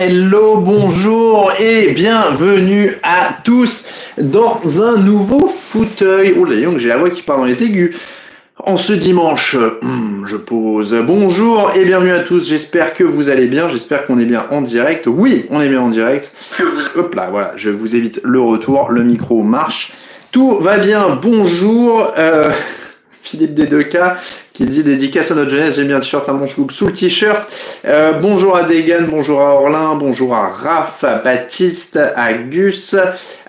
Hello, bonjour et bienvenue à tous dans un nouveau fauteuil. Oh là, j'ai la voix qui part dans les aigus. En ce dimanche, hmm, je pose bonjour et bienvenue à tous. J'espère que vous allez bien. J'espère qu'on est bien en direct. Oui, on est bien en direct. Hop là, voilà, je vous évite le retour. Le micro marche. Tout va bien. Bonjour. Euh, Philippe des 2K qui dit dédicace à notre jeunesse, j'ai mis un t-shirt à manche sous le t-shirt. Euh, bonjour à Degan, bonjour à Orlin, bonjour à Raph, à Baptiste, à Gus,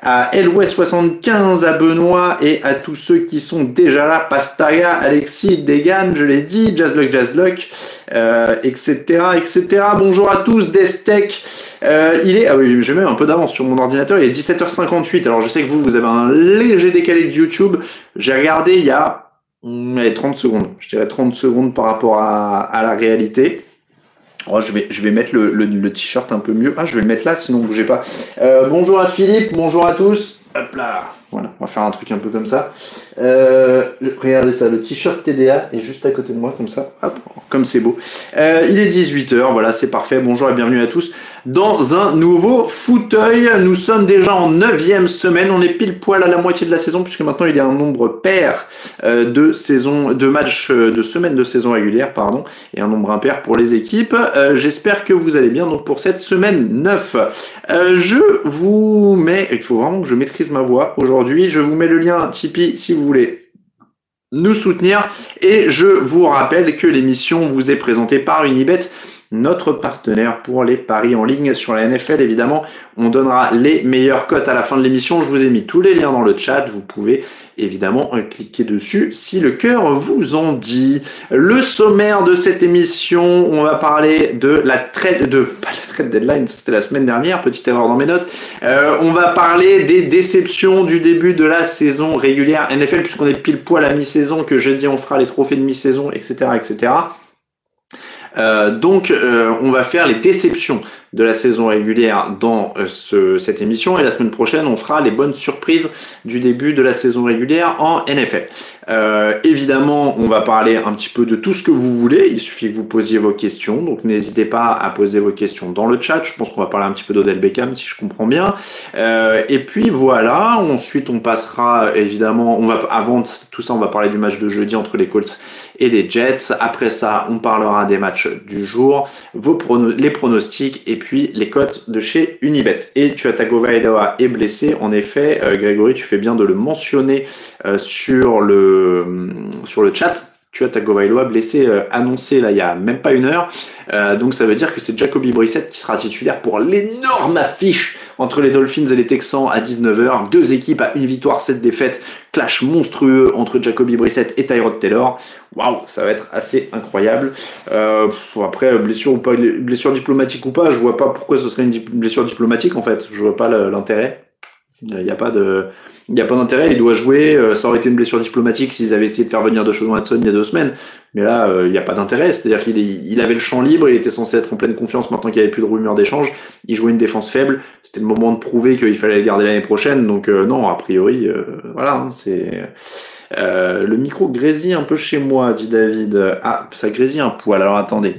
à LW75, à Benoît et à tous ceux qui sont déjà là, Pastaga, Alexis, Degan, je l'ai dit, Jazzluck, Jazzluck, euh, etc., etc. Bonjour à tous, Destec. Euh, il est, ah oui, je mets un peu d'avance sur mon ordinateur, il est 17h58. Alors je sais que vous, vous avez un léger décalé de YouTube. J'ai regardé il y a 30 secondes. Je dirais 30 secondes par rapport à, la réalité. Oh, je, vais, mettre le, le, t-shirt un peu mieux. Ah, je vais le mettre là, sinon bougez pas. Euh, bonjour à Philippe, bonjour à tous. Hop là. Voilà, on va faire un truc un peu comme ça. Euh, regardez ça, le t-shirt TDA est juste à côté de moi, comme ça. Hop, comme c'est beau. Euh, il est 18h, voilà, c'est parfait. Bonjour et bienvenue à tous dans un nouveau fauteuil. Nous sommes déjà en neuvième semaine. On est pile poil à la moitié de la saison puisque maintenant il y a un nombre pair euh, de saisons, de matchs, de semaines de saison régulière, pardon, et un nombre impair pour les équipes. J'espère que vous allez bien. Donc pour cette semaine 9, je vous mets, il faut vraiment que je maîtrise ma voix aujourd'hui. Je vous mets le lien Tipeee si vous voulez nous soutenir. Et je vous rappelle que l'émission vous est présentée par Unibet notre partenaire pour les paris en ligne sur la NFL. Évidemment, on donnera les meilleures cotes à la fin de l'émission. Je vous ai mis tous les liens dans le chat. Vous pouvez évidemment cliquer dessus si le cœur vous en dit. Le sommaire de cette émission, on va parler de la trade de pas la trade deadline, c'était la semaine dernière, petite erreur dans mes notes. Euh, on va parler des déceptions du début de la saison régulière NFL puisqu'on est pile poil à mi-saison que jeudi on fera les trophées de mi-saison, etc., etc. Euh, donc, euh, on va faire les déceptions de la saison régulière dans euh, ce, cette émission et la semaine prochaine, on fera les bonnes surprises du début de la saison régulière en NFL. Euh, évidemment, on va parler un petit peu de tout ce que vous voulez. Il suffit que vous posiez vos questions. Donc n'hésitez pas à poser vos questions dans le chat. Je pense qu'on va parler un petit peu d'Odell Beckham si je comprends bien. Euh, et puis voilà. Ensuite, on passera évidemment. On va avant tout ça, on va parler du match de jeudi entre les Colts et les Jets. Après ça, on parlera des matchs du jour, les pronostics et puis les cotes de chez Unibet. Et tu as Tagovailoa est blessé. En effet, euh, Grégory, tu fais bien de le mentionner euh, sur le sur le chat. Tu as Tagovailoa blessé euh, annoncé là il y a même pas une heure. Euh, donc ça veut dire que c'est Jacoby Brissett qui sera titulaire pour l'énorme affiche entre les Dolphins et les Texans à 19h. Deux équipes à une victoire, sept défaites. Clash monstrueux entre Jacoby Brissett et Tyrod Taylor. Waouh, ça va être assez incroyable. Euh, après, blessure ou pas, blessure diplomatique ou pas, je vois pas pourquoi ce serait une blessure diplomatique en fait. Je vois pas l'intérêt. Il n'y a pas de, il n'y a pas d'intérêt. Il doit jouer. Euh, ça aurait été une blessure diplomatique s'ils avaient essayé de faire venir de Watson il y a deux semaines. Mais là, euh, il n'y a pas d'intérêt. C'est-à-dire qu'il il avait le champ libre. Il était censé être en pleine confiance maintenant qu'il n'y avait plus de rumeurs d'échange. Il jouait une défense faible. C'était le moment de prouver qu'il fallait le garder l'année prochaine. Donc euh, non, a priori, voilà, hein, c'est. le micro grésille un peu chez moi, dit David. Ah, ça grésille un poil. Alors attendez,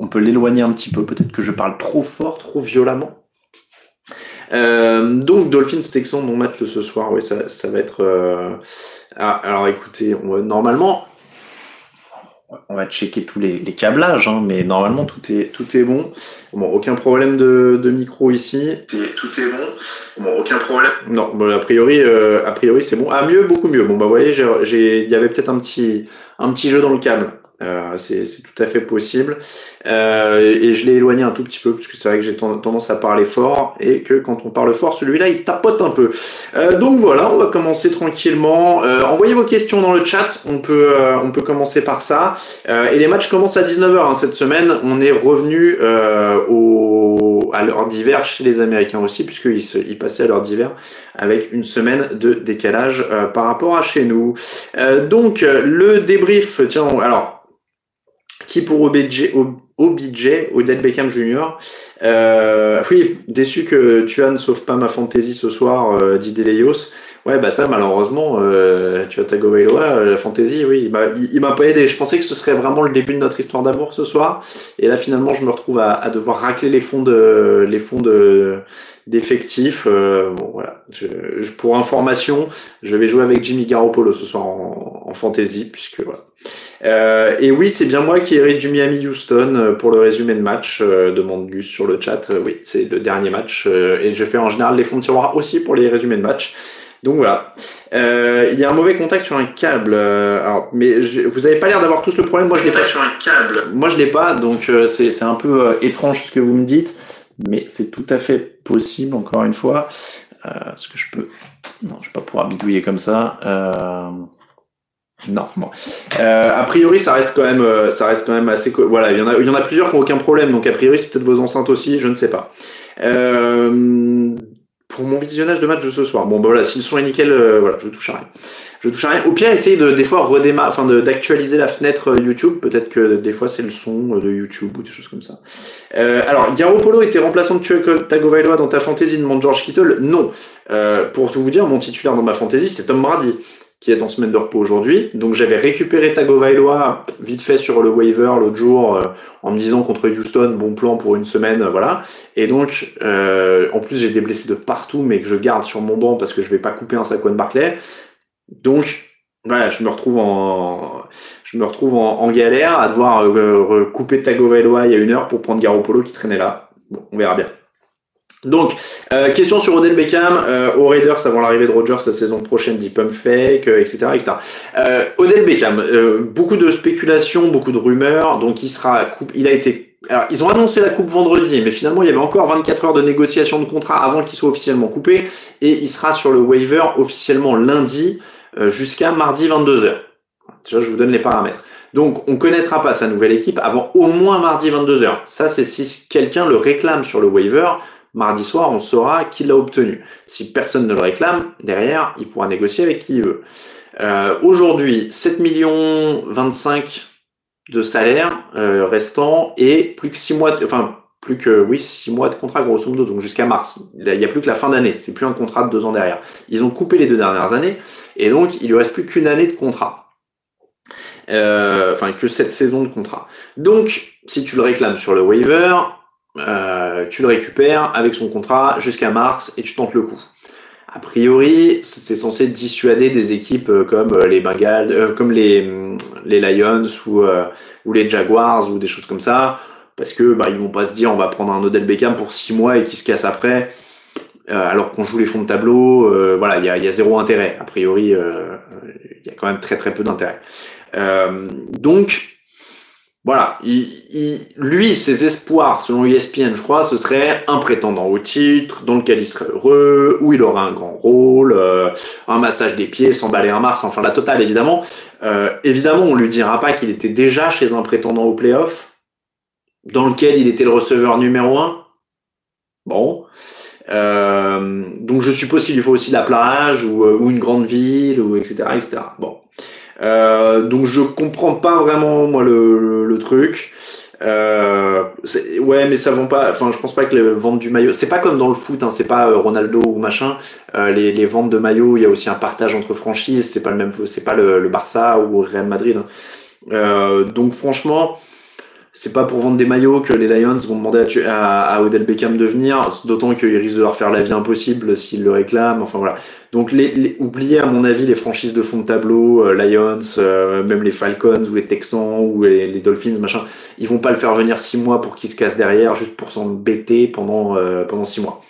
on peut l'éloigner un petit peu. Peut-être que je parle trop fort, trop violemment. Euh, donc Dolphins Texans, mon match de ce soir, oui, ça, ça va être. Euh... Ah, alors écoutez, on normalement, on va checker tous les, les câblages, hein, mais normalement tout est tout est bon. Bon, aucun problème de, de micro ici. tout est bon. Bon, aucun problème. Non, bon, a priori, euh, a priori c'est bon. Ah mieux, beaucoup mieux. Bon bah vous voyez, j'ai, il y avait peut-être un petit un petit jeu dans le câble. Euh, c'est tout à fait possible. Euh, et je l'ai éloigné un tout petit peu, parce que c'est vrai que j'ai tendance à parler fort, et que quand on parle fort, celui-là, il tapote un peu. Euh, donc voilà, on va commencer tranquillement. Euh, envoyez vos questions dans le chat, on peut, euh, on peut commencer par ça. et les matchs commencent à 19h hein, cette semaine. On est revenu au, à l'heure d'hiver chez les Américains aussi, puisqu'ils ils passaient à l'heure d'hiver avec une semaine de décalage par rapport à chez nous. donc le débrief, tiens, alors Qui pour OBJ, OBJ, Odell Beckham Jr. Euh, oui, déçu que Tuan sauve pas ma fantasy ce soir, euh, Dideleos. Ouais, bah ça, malheureusement, euh, tu as Tagovailoa, euh, la fantasy, oui, il m'a pas aidé. Je pensais que ce serait vraiment le début de notre histoire d'amour ce soir. Et là, finalement, je me retrouve à, à devoir racler les fonds de, les fonds de, d'effectifs. Euh, bon, voilà. Je, pour information, je vais jouer avec Jimmy Garoppolo ce soir en, en fantasy, puisque voilà. Euh, et oui, c'est bien moi qui hérite du Miami Houston euh, pour le résumé de match, euh, demande Gus sur le chat. oui, c'est le dernier match. et je fais en général les fonds de tiroir aussi pour les résumés de match. Donc voilà. il y a un mauvais contact sur un câble. alors, mais vous avez pas l'air d'avoir tous le problème. Moi, je l'ai pas sur un câble. Moi, je l'ai pas. Donc c'est un peu étrange ce que vous me dites, mais c'est tout à fait possible. Encore une fois, est-ce que je peux Non, je vais pas pouvoir bidouiller comme ça. Non, bon. Euh, a priori, ça reste quand même, euh, ça reste quand même assez. Voilà, il y en a, il y en a plusieurs qui n'ont aucun problème, donc a priori, c'est peut-être vos enceintes aussi, je ne sais pas. Euh, pour mon visionnage de match de ce soir, bon, bah voilà, si le son est nickel, euh, voilà, je touche à rien. Je touche à rien. Au pire, essayez de des fois redémarrer, enfin d'actualiser la fenêtre YouTube. Peut-être que des fois c'est le son de YouTube ou des choses comme ça. Euh, alors, Polo était remplaçant de Tagovailoa dans ta fantasy, demande George Kittle. Non. pour tout vous dire, mon titulaire dans ma fantasy, c'est Tom Brady qui est en semaine de repos aujourd'hui. Donc j'avais récupéré Tagovailoa vite fait sur le waiver l'autre jour euh, en me disant contre Houston, bon plan pour une semaine, voilà. Et donc euh, en plus j'ai des blessés de partout mais que je garde sur mon banc parce que je vais pas couper un Saquon Barclay. Donc voilà, je me retrouve en je me retrouve en, galère à devoir euh, couper Tagovailoa il y a une heure pour prendre Garoppolo qui traînait là. Bon, on verra bien. Donc, euh, question sur Odell Beckham euh, aux Raiders avant l'arrivée de Rodgers la saison prochaine, dit pump fake, etc., euh, etc. Euh, Odell Beckham, euh, beaucoup de spéculations, beaucoup de rumeurs. Donc, il sera, il a été. Alors, ils ont annoncé la coupe vendredi, mais finalement, il y avait encore 24 heures de négociation de contrat avant qu'il soit officiellement coupé, et il sera sur le waiver officiellement lundi jusqu'à mardi 22h. Déjà, je vous donne les paramètres. Donc, on connaîtra pas sa nouvelle équipe avant au moins mardi 22h. Ça, c'est si quelqu'un le réclame sur le waiver mardi soir, on saura qui l'a obtenu. Si personne ne le réclame, derrière, il pourra négocier avec qui il veut. Euh, Aujourd'hui, 7 millions 25 de salaire euh, restant et plus que 6 mois, de, enfin plus que oui 6 mois de contrat grosso modo, donc jusqu'à mars. Il n'y a plus que la fin d'année, c'est plus un contrat de deux ans derrière. Ils ont coupé les deux dernières années et donc il lui reste plus qu'une année de contrat. Euh, enfin que cette saison de contrat. Donc si tu le réclames sur le waiver, euh, tu le récupères avec son contrat jusqu'à mars et tu tentes le coup. A priori, c'est censé dissuader des équipes euh, comme euh, les Bengals, comme les, mm, les Lions ou, ou les Jaguars ou des choses comme ça, parce que bah, ils vont pas se dire on va prendre un Odell Beckham pour six mois et qui se casse après, alors qu'on joue les fonds de tableau. voilà, il y a, y a, zéro intérêt. A priori, il y a quand même très très peu d'intérêt. donc voilà, il, lui, ses espoirs, selon ESPN, je crois, ce serait un prétendant au titre, dans lequel il serait heureux, où il aura un grand rôle, euh, un massage des pieds, s'emballer un Mars, enfin la totale évidemment. Euh, évidemment, on lui dira pas qu'il était déjà chez un prétendant au playoff, dans lequel il était le receveur numéro un. Bon. Euh, donc je suppose qu'il lui faut aussi la plage ou, ou une grande ville ou etc etc. Bon. Euh, donc je comprends pas vraiment moi le, le, truc. Euh, ouais, mais ça vend pas. Enfin, je pense pas que les ventes du maillot. C'est pas comme dans le foot. Hein, c'est pas euh, Ronaldo ou machin. Euh, les, les, ventes de maillots, il y a aussi un partage entre franchises. C'est pas le même. C'est pas le, le, Barça ou Real Madrid. Hein. Euh, donc franchement, c'est pas pour vendre des maillots que les Lions vont demander à, Odell Beckham de venir, d'autant qu'ils risquent de leur faire la vie impossible s'ils le réclament. Enfin voilà. Donc les, oubliez à mon avis les franchises de fond de tableau, euh, Lions, euh, même les Falcons ou les Texans ou les, Dolphins, machin, ils vont pas le faire venir six mois pour qu'il se casse derrière juste pour s'embêter pendant euh, pendant six mois.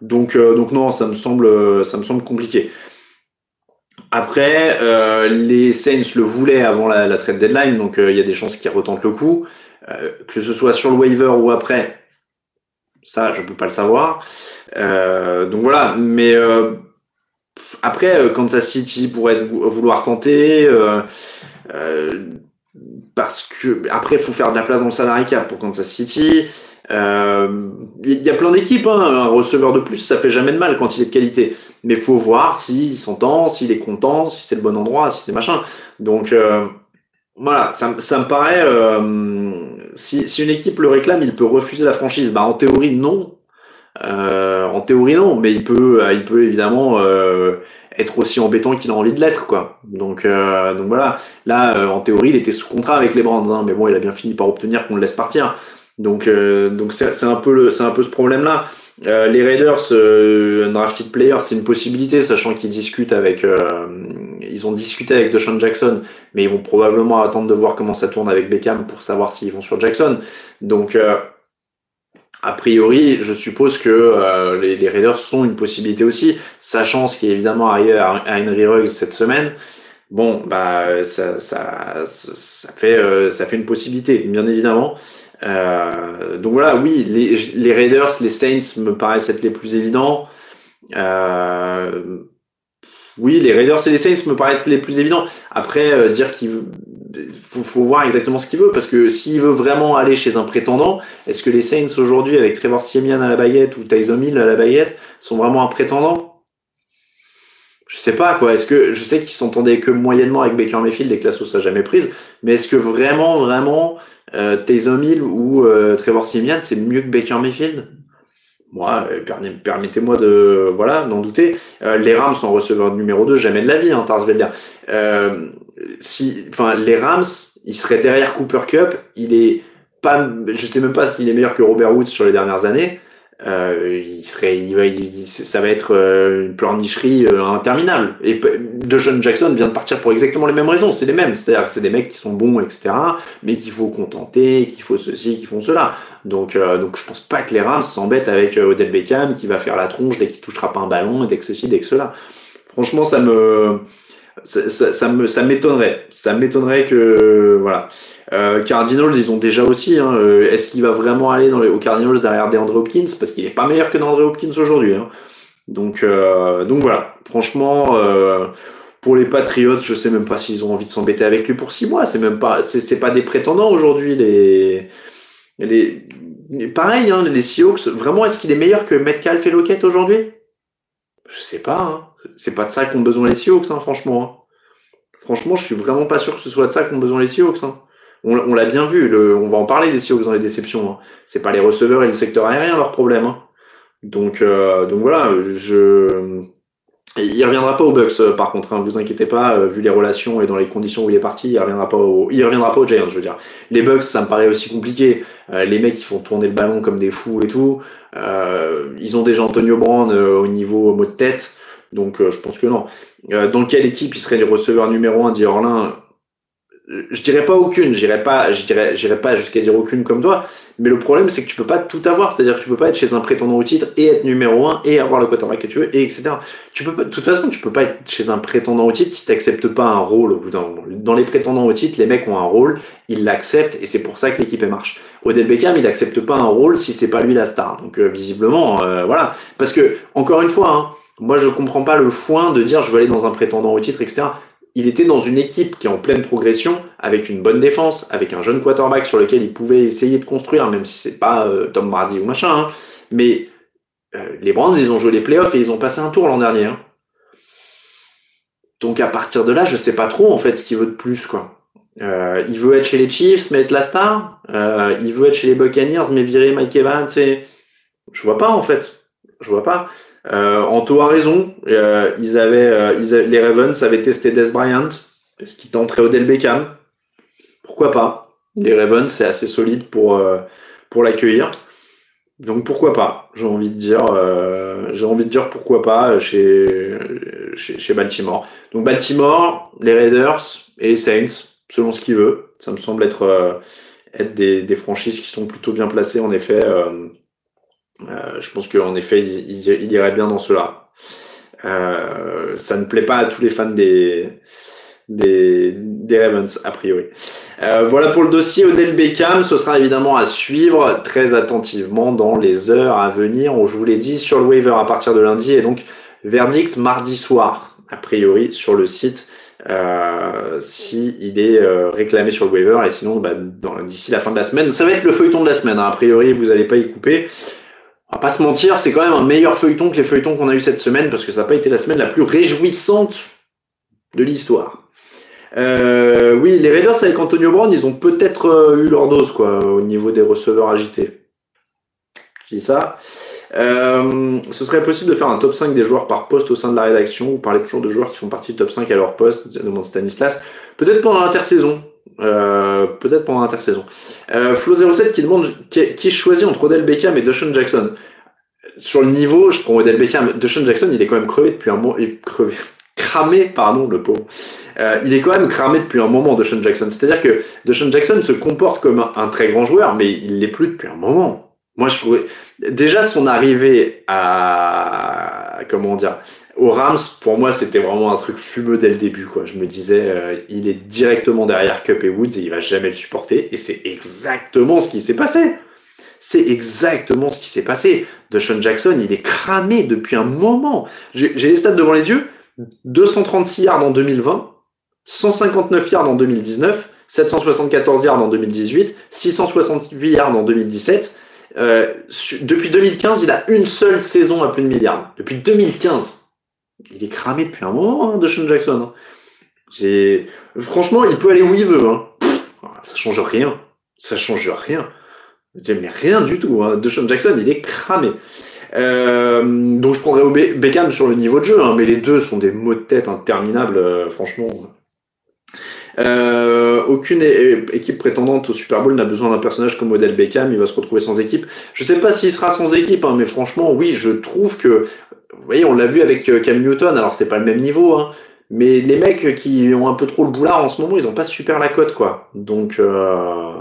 Donc donc non, ça me semble ça me semble compliqué. Après, les Saints le voulaient avant la, la trade deadline, donc il y a des chances qu'ils retentent le coup. Euh, que ce soit sur le waiver ou après, ça, je peux pas le savoir. Euh, donc voilà, mais euh, après, Kansas City pourrait vouloir tenter. parce que après, faut faire de la place dans le salary cap pour Kansas City. Il y a plein d'équipes, hein. un receveur de plus, ça fait jamais de mal quand il est de qualité. Mais faut voir s'il s'entend, s'il est content, si c'est le bon endroit, si c'est machin. Donc, voilà, ça, ça me paraît. Euh, si, si une équipe le réclame, il peut refuser la franchise. Bah, en théorie, non. Euh, en théorie, non, mais il peut, il peut évidemment euh, être aussi embêtant qu'il a envie de l'être, quoi. Donc, euh, donc voilà. Là, euh, en théorie, il était sous contrat avec les Brands, hein, mais bon, il a bien fini par obtenir qu'on le laisse partir. Donc, euh, donc c'est un peu le, c'est un peu ce problème-là. Euh, les Raiders, euh, un drafted player, c'est une possibilité, sachant qu'ils discutent avec, ils ont discuté avec Deshaun Jackson, mais ils vont probablement attendre de voir comment ça tourne avec Beckham pour savoir s'ils vont sur Jackson. Donc, a priori, je suppose que les, les, Raiders sont une possibilité aussi, sachant ce qui est évidemment arrivé à, Henry Ruggs cette semaine. Bon, bah ça, ça, ça fait, ça fait une possibilité, bien évidemment. Euh, donc voilà, oui, les, les, Raiders, les Saints me paraissent être les plus évidents. Euh, oui, les Raiders et les Saints me paraissent les plus évidents. Après, euh, dire qu'il faut, faut, voir exactement ce qu'il veut, parce que s'il veut vraiment aller chez un prétendant, est-ce que les Saints aujourd'hui, avec Trevor Siemian à la baguette ou Tyson Hill à la baguette, sont vraiment un prétendant? Je sais pas quoi. Est-ce que je sais qu'ils s'entendaient que moyennement avec Baker Mayfield et que la sauce a jamais prise, mais est-ce que vraiment, vraiment, euh, Hill ou euh, Trevor Siemian, c'est mieux que Baker Mayfield? Moi, euh, permettez-moi de voilà d'en douter. Euh, les Rams sont receveur numéro 2, jamais de la vie, hein, Tarsvelder. Euh, si, enfin, les Rams, ils seraient derrière Cooper Cup. Il est pas, je sais même pas s'il est meilleur que Robert Woods sur les dernières années. Euh, il serait, il va, ça va être euh, une pleurnicherie interminable. Et John Jackson vient de partir pour exactement les mêmes raisons. C'est les mêmes. C'est-à-dire que c'est des mecs qui sont bons, etc. Mais qu'il faut contenter, qu'il faut ceci, qu'il font cela. Donc, euh, donc je pense pas que les Rams s'embêtent avec Odell Beckham qui va faire la tronche dès qu'il touchera pas un ballon, dès que ceci, dès que cela. Franchement, ça me, ça, ça, ça me, m'étonnerait. Ça m'étonnerait que, voilà. Euh, Cardinals, ils ont déjà aussi. Hein, euh, Est-ce qu'il va vraiment aller dans les, aux Cardinals derrière DeAndre Hopkins? Parce qu'il est pas meilleur que DeAndre Hopkins aujourd'hui. Hein. Donc, euh, donc voilà. Franchement, euh, pour les Patriots, je sais même pas s'ils ont envie de s'embêter avec lui pour six mois. C'est même pas, c'est pas des prétendants aujourd'hui. Les, les, pareil, hein, les Seahawks. Vraiment, est-ce qu'il est meilleur que Metcalf et Lockett aujourd'hui? Je sais pas. Hein. C'est pas de ça qu'ont besoin les Seahawks, hein, franchement. Hein. Franchement, je suis vraiment pas sûr que ce soit de ça qu'ont besoin les Seahawks. Hein on, on l'a bien vu, le, on va en parler des Seahawks dans les déceptions. Hein. C'est pas les receveurs et le secteur aérien leur problème. Donc, euh, donc voilà, je. Il reviendra pas aux Bucks, euh, par contre. Hein, vous inquiétez pas, euh, vu les relations et dans les conditions où il est parti, il reviendra pas au, il reviendra pas aux Giants, je veux dire. Les Bucks, ça me paraît aussi compliqué. les mecs, ils font tourner le ballon comme des fous et tout. ils ont déjà Antonio Brown au niveau mot de tête, donc je pense que non. dans quelle équipe il serait les receveurs numéro un d'Orlin? Je dirais pas aucune, j'irais pas, j'irais pas jusqu'à dire aucune comme toi, mais le problème c'est que tu peux pas tout avoir, c'est-à-dire que tu peux pas être chez un prétendant au titre et être numéro un et avoir le quarterback que tu veux et etc. Tu peux pas, de toute façon, tu peux pas être chez un prétendant au titre si t'acceptes pas un rôle au bout d'un moment. Dans les prétendants au titre, les mecs ont un rôle, ils l'acceptent et c'est pour ça que l'équipe marche. Odell Beckham, il accepte pas un rôle si c'est pas lui la star. Donc euh, visiblement, euh, voilà, parce que encore une fois. Hein, moi, je comprends pas le foin de dire je veux aller dans un prétendant au titre, etc il était dans une équipe qui est en pleine progression, avec une bonne défense, avec un jeune quarterback sur lequel il pouvait essayer de construire, même si c'est pas euh, Tom Brady ou machin. Hein. Mais euh, les Browns, ils ont joué les playoffs et ils ont passé un tour l'an dernier. Hein. Donc à partir de là, je sais pas trop en fait ce qu'il veut de plus quoi. Euh, il veut être chez les Chiefs mais être la star. il veut être chez les Buccaneers mais virer Mike Evans. Et... Je vois pas en fait. Je vois pas. Euh, Anto a raison. Euh, ils, avaient, euh, les Ravens avaient testé Des Bryant parce qu'il tenterait Odell Beckham. Pourquoi pas? Les Ravens, c'est assez solide pour, euh, pour l'accueillir. Donc pourquoi pas? J'ai envie de dire, euh, envie de dire pourquoi pas chez, chez, chez Baltimore. Donc Baltimore, les Raiders et les Saints, selon ce qu'il veut. Ça me semble être, être des, franchises qui sont plutôt bien placées en effet. Euh, je pense qu'en effet, il, irait bien dans cela. Euh, ça ne plaît pas à tous les fans des, des, des Ravens, a priori. Euh, voilà pour le dossier Odell Beckham. Ce sera évidemment à suivre très attentivement dans les heures à venir. je vous l'ai dit, sur le waiver à partir de lundi. Et donc, verdict mardi soir, a priori, sur le site. Euh, si il est euh, réclamé sur le waiver et sinon bah, d'ici la fin de la semaine ça va être le feuilleton de la semaine hein. a priori vous n'allez pas y couper on va pas se mentir, c'est quand même un meilleur feuilleton que les feuilletons qu'on a eu cette semaine parce que ça n'a pas été la semaine la plus réjouissante de l'histoire. Euh, oui, les Raiders avec Antonio Brown, ils ont peut-être euh, eu leur dose quoi au niveau des receveurs agités. Je dis ça. Euh, ce serait possible de faire un top 5 des joueurs par poste au sein de la rédaction ou parler toujours de joueurs qui font partie du top 5 à leur poste, demande Stanislas. Peut-être pendant l'intersaison. Euh, peut-être pendant l'intersaison. Euh, Flo07 qui demande qui, choisit entre Odell Beckham et Deshaun Jackson. Sur le niveau, je prends Odell Beckham. Deshaun Jackson, il est quand même crevé depuis un est crevé. Cramé, pardon, le pauvre. Euh, il est quand même cramé depuis un moment, Deshaun Jackson. C'est-à-dire que Deshaun Jackson se comporte comme un, un très grand joueur, mais il l'est plus depuis un moment. Moi, je trouvais déjà son arrivée à comment dire au Rams, pour moi, c'était vraiment un truc fumeux dès le début. Quoi. Je me disais, euh, il est directement derrière Cup et Woods et il va jamais le supporter. Et c'est exactement ce qui s'est passé. C'est exactement ce qui s'est passé. Deshaun Jackson, il est cramé depuis un moment. J'ai les stats devant les yeux. 236 yards en 2020, 159 yards en 2019, 774 yards en 2018, 668 yards en 2017. Euh, depuis 2015, il a une seule saison à plus de milliards. Depuis 2015. Il est cramé depuis un moment, hein, de Jackson. Hein. Franchement, il peut aller où il veut. Hein. ça change rien. Ça change rien. Mais rien du tout. Hein. Sean Jackson, il est cramé. Euh, donc je prendrais Beckham sur le niveau de jeu, hein, mais les deux sont des mots de tête interminables, euh, franchement. Euh, aucune équipe prétendante au Super Bowl n'a besoin d'un personnage comme modèle Beckham, il va se retrouver sans équipe. Je sais pas s'il sera sans équipe, hein, mais franchement, oui, je trouve que, vous voyez, on l'a vu avec euh, Cam Newton, alors c'est pas le même niveau, hein, mais les mecs qui ont un peu trop le boulard en ce moment, ils ont pas super la cote, quoi. Donc, euh...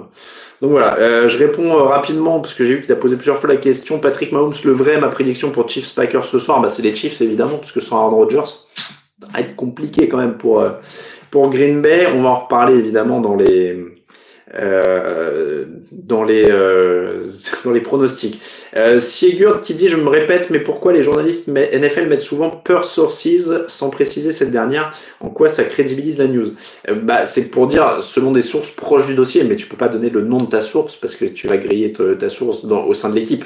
donc voilà, euh, je réponds rapidement parce que j'ai vu qu'il a posé plusieurs fois la question. Patrick Mahomes, le vrai, ma prédiction pour Chiefs Packers ce soir, bah c'est les Chiefs évidemment, parce que sans Aaron Rodgers, ça va être compliqué quand même pour pour Green Bay, on va en reparler évidemment dans les euh, dans les euh, dans les pronostics. Euh, Sigurd qui dit je me répète mais pourquoi les journalistes NFL mettent souvent per sources sans préciser cette dernière en quoi ça crédibilise la news? Euh, Bah c'est pour dire selon des sources proches du dossier mais tu peux pas donner le nom de ta source parce que tu vas griller ta source au sein de l'équipe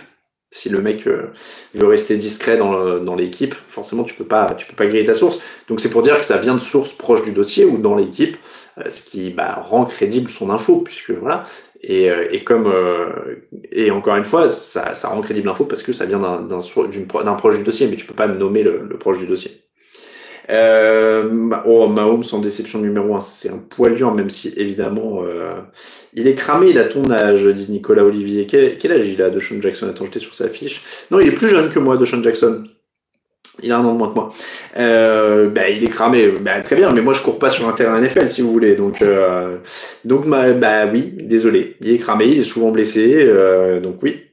si le mec euh, veut rester discret dans, dans l'équipe, forcément tu peux pas tu peux pas griller ta source. Donc c'est pour dire que ça vient de sources proches du dossier ou dans l'équipe, euh, ce qui bah, rend crédible son info puisque voilà. Et, euh, comme et encore une fois, ça, ça rend crédible l'info parce que ça vient d'un d'un proche du dossier, mais tu peux pas nommer le, le proche du dossier. Euh, oh, Mahomes en déception numéro 1, c'est un poil dur, même si évidemment euh, il est cramé, il a ton âge, dit Nicolas Olivier. Quel, âge il a de Sean Jackson? Attends, j'étais sur sa fiche. Non, il est plus jeune que moi, de Sean Jackson. Il a un an de moins que moi. Euh, bah, il est cramé, bah, très bien, mais moi je cours pas sur un terrain NFL si vous voulez. Donc, euh, donc bah oui, désolé, il est cramé, il est souvent blessé, euh, donc oui.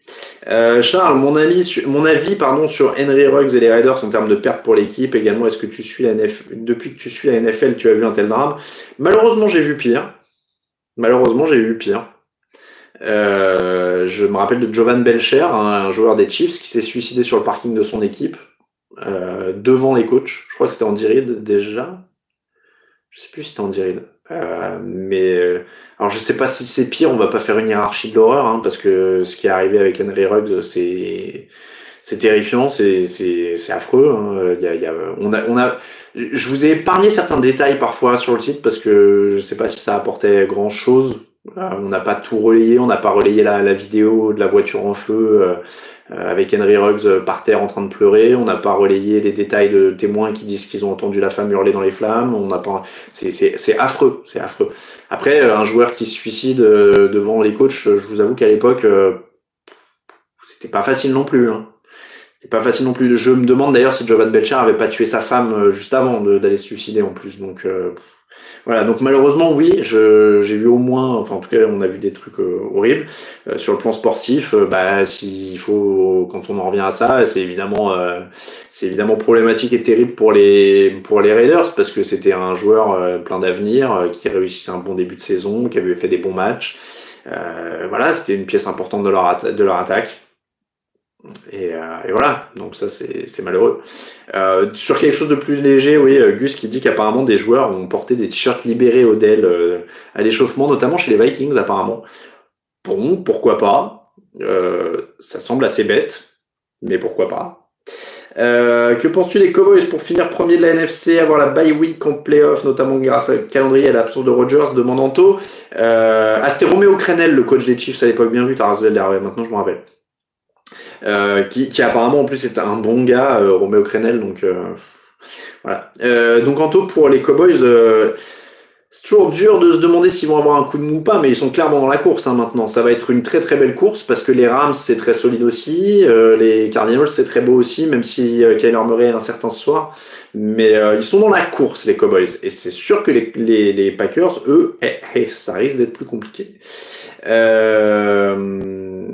Euh, Charles, mon avis, mon avis pardon, sur Henry Ruggs et les Raiders en termes de perte pour l'équipe, également, est-ce que tu suis la NFL, depuis que tu suis la NFL, tu as vu un tel drame? Malheureusement, j'ai vu pire. Malheureusement, j'ai vu pire. Euh, je me rappelle de Jovan Belcher, un joueur des Chiefs, qui s'est suicidé sur le parking de son équipe, euh, devant les coachs. Je crois que c'était en diride déjà. Je sais plus si diride. Euh, mais euh, alors je sais pas si c'est pire, on va pas faire une hiérarchie de l'horreur, hein, parce que ce qui est arrivé avec Henry Ruggs, c'est c'est terrifiant, c'est c'est affreux. Hein. Il y a, il y a, on a on a je vous ai épargné certains détails parfois sur le site parce que je sais pas si ça apportait grand chose. Euh, on n'a pas tout relayé, on n'a pas relayé la, la vidéo de la voiture en feu. Euh, avec Henry Ruggs euh, par terre en train de pleurer. On n'a pas relayé les détails de témoins qui disent qu'ils ont entendu la femme hurler dans les flammes. On n'a pas, c'est, affreux, c'est affreux. Après, euh, un joueur qui se suicide devant les coachs, je vous avoue qu'à l'époque, c'était pas facile non plus. Hein. Pas facile non plus. Je me demande d'ailleurs si Jovan Belcher avait pas tué sa femme juste avant d'aller se suicider en plus. Donc voilà, donc malheureusement, oui, j'ai vu au moins, enfin en tout cas, on a vu des trucs euh, horribles. Euh, sur le plan sportif, euh, bah s'il faut, quand on en revient à ça, c'est évidemment, c'est évidemment problématique et terrible pour les pour les Raiders parce que c'était un joueur plein d'avenir qui réussissait un bon début de saison, qui avait fait des bons matchs. voilà, c'était une pièce importante de leur de leur attaque. Et, euh, et, voilà, donc ça c'est malheureux. Euh, sur quelque chose de plus léger, oui, euh, Gus qui dit qu'apparemment des joueurs ont porté des t-shirts libérés Odell euh, à l'échauffement, notamment chez les Vikings apparemment. Bon, pourquoi pas. Ça semble assez bête, mais pourquoi pas. Que penses-tu des Cowboys pour finir premier de la NFC, avoir la bye week en playoff, notamment grâce au calendrier et à l'absence de Rodgers, demande Anto. Euh, ah, c'était Roméo Crenel, le coach des Chiefs à l'époque, bien vu, Taras maintenant je me rappelle. Euh, qui, qui, apparemment en plus est un bon gars, euh, Roméo Crenel, donc euh, voilà. Euh, donc Anto pour les Cowboys, c'est toujours dur de se demander s'ils vont avoir un coup de mou ou pas, mais ils sont clairement dans la course hein, maintenant. Ça va être une très très belle course parce que les Rams c'est très solide aussi, les Cardinals c'est très beau aussi, même si Kyler Murray est incertain ce soir. Mais ils sont dans la course les Cowboys et c'est sûr que les, les, les, Packers, eux, eh, eh, ça risque d'être plus compliqué. Euh...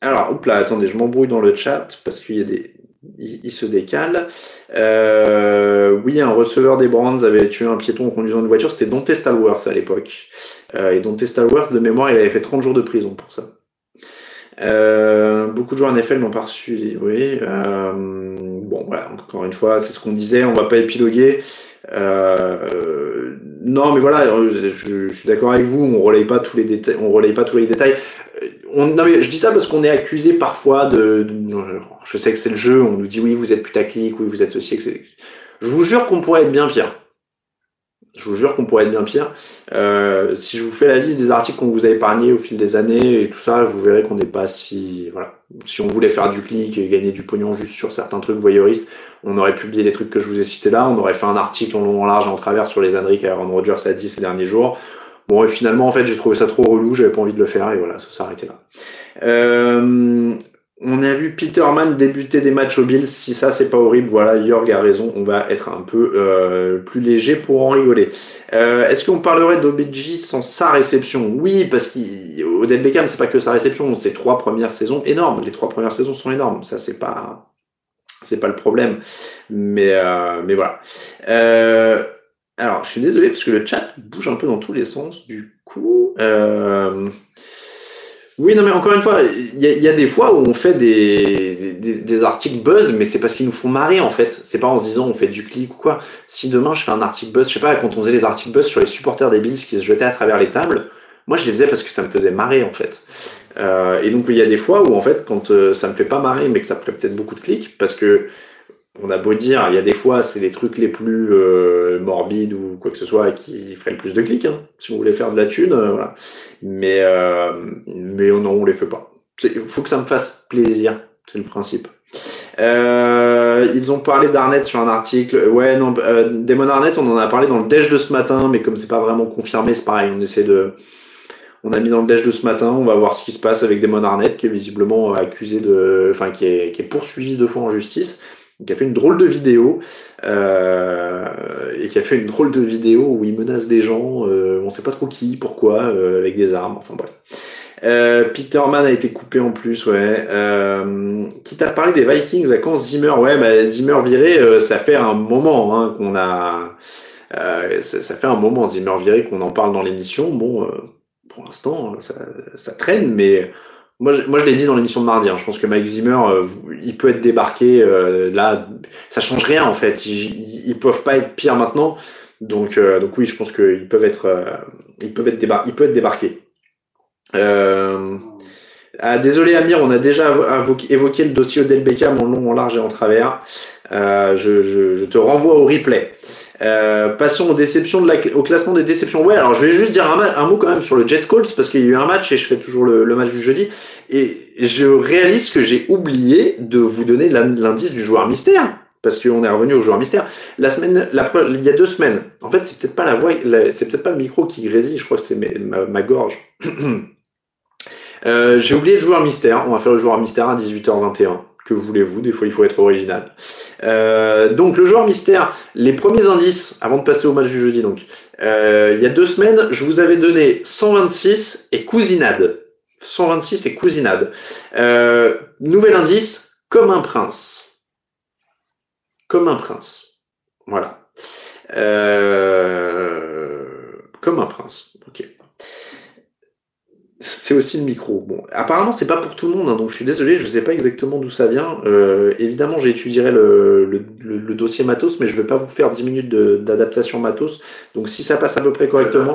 Alors, hop là, attendez, je m'embrouille dans le chat parce qu'il y a des, il, se décale. Euh, oui, un receveur des Brands avait tué un piéton en conduisant une voiture. C'était Dante Stallworth à l'époque. Euh, et Dante Stallworth, de mémoire, il avait fait 30 jours de prison pour ça. Euh, beaucoup de joueurs NFL n'ont pas reçu. Oui. Euh, bon, voilà. Encore une fois, c'est ce qu'on disait. On va pas épiloguer. Non, mais voilà, je, je suis d'accord avec vous. On relaye pas tous les détails. On relaye pas tous les détails on, non, mais je dis ça parce qu'on est accusé parfois de, je sais que c'est le jeu, on nous dit oui, vous êtes putaclic, oui, vous êtes ceci, etc. Je vous jure qu'on pourrait être bien pire. Je vous jure qu'on pourrait être bien pire. Euh, si je vous fais la liste des articles qu'on vous a épargnés au fil des années et tout ça, vous verrez qu'on n'est pas si, voilà. Si on voulait faire du clic et gagner du pognon juste sur certains trucs voyeuristes, on aurait publié les trucs que je vous ai cités là, on aurait fait un article en long, en large et en travers sur les âneries qu'Aaron Rodgers a dit ces derniers jours. Bon, et finalement, en fait, j'ai trouvé ça trop relou, j'avais pas envie de le faire, et voilà, ça s'est arrêté là. Euh, on a vu Peterman débuter des matchs aux Bills. Si ça, c'est pas horrible, voilà, Jorg a raison. On va être un peu euh, plus léger pour en rigoler. Euh, Est-ce qu'on parlerait d'OBJ sans sa réception? Oui, parce qu'Odell Beckham, c'est pas que sa réception. Ses trois premières saisons énormes. Les trois premières saisons sont énormes. Ça, c'est pas, c'est pas le problème. Mais, euh, mais voilà. Euh, alors, je suis désolé parce que le chat bouge un peu dans tous les sens. Du coup, euh... oui, non, mais encore une fois, il y, y, a des fois où on fait des, des, des articles buzz, mais c'est parce qu'ils nous font marrer en fait. C'est pas en se disant on fait du clic ou quoi. Si demain je fais un article buzz, je sais pas, quand on faisait les articles buzz sur les supporters des Bills qui se jetaient à travers les tables, moi je les faisais parce que ça me faisait marrer en fait. Euh, et donc il y a des fois où en fait, quand euh, ça me fait pas marrer, mais que ça ferait peut-être beaucoup de clics, parce que on a beau dire, il y a des fois, c'est les trucs les plus euh, morbides ou quoi que ce soit qui feraient le plus de clics, hein, si vous voulez faire de la thune, euh, voilà. Mais, euh, mais non, on les fait pas. Il faut que ça me fasse plaisir, c'est le principe. Euh, ils ont parlé d'Arnett sur un article. Ouais, non, euh, Damon Arnett, on en a parlé dans le déj de ce matin, mais comme c'est pas vraiment confirmé, c'est pareil. On essaie de, on a mis dans le déj de ce matin. On va voir ce qui se passe avec Damon Arnett, qui est visiblement accusé de, enfin, qui est, qui est poursuivi deux fois en justice qui a fait une drôle de vidéo euh, et qui a fait une drôle de vidéo où il menace des gens, euh, on sait pas trop qui, pourquoi, euh, avec des armes, enfin bref. Euh, Peterman a été coupé en plus, ouais. Euh, qui t'a parlé des Vikings à quand Zimmer Ouais, bah, Zimmer viré, euh, ça fait un moment hein, qu'on a. Ça, ça, fait un moment Zimmer viré qu'on en parle dans l'émission. Bon, pour l'instant, ça, ça, traîne, mais moi, je, moi, je l'ai dit dans l'émission de mardi. Hein, je pense que Mike Zimmer, euh, il peut être débarqué euh, là. Ça change rien en fait. Ils, ils peuvent pas être pires maintenant. Donc, euh, donc oui, je pense qu'ils peuvent être, euh, ils peuvent être débar ils peuvent être débarqués. Ah, désolé Amir, on a déjà évoqué le dossier Odell Beckham en long, en large et en travers. je, je, je te renvoie au replay. Euh, passons aux déceptions de la, au classement des déceptions. Ouais, alors je vais juste dire un, un mot quand même sur le Jets Colts parce qu'il y a eu un match et je fais toujours le, le match du jeudi et je réalise que j'ai oublié de vous donner l'indice du joueur mystère parce qu'on est revenu au joueur mystère. La semaine, la, il y a deux semaines. En fait, c'est peut-être pas la voix, c'est peut-être pas le micro qui grésille. Je crois que c'est ma, ma, gorge. euh, j'ai oublié le joueur mystère. On va faire le joueur mystère à 18h21 que voulez-vous, des fois il faut être original. Euh, donc le joueur mystère, les premiers indices, avant de passer au match du jeudi donc, euh, il y a deux semaines, je vous avais donné 126 et cousinade. 126 et cousinade. Euh, nouvel indice, comme un prince. Comme un prince. Voilà. Comme un prince. C'est aussi le micro. Bon, apparemment c'est pas pour tout le monde, hein, donc je suis désolé, je sais pas exactement d'où ça vient. Euh, évidemment, j'étudierai le, le, le, dossier matos, mais je vais pas vous faire 10 minutes d'adaptation matos. Donc si ça passe à peu près correctement,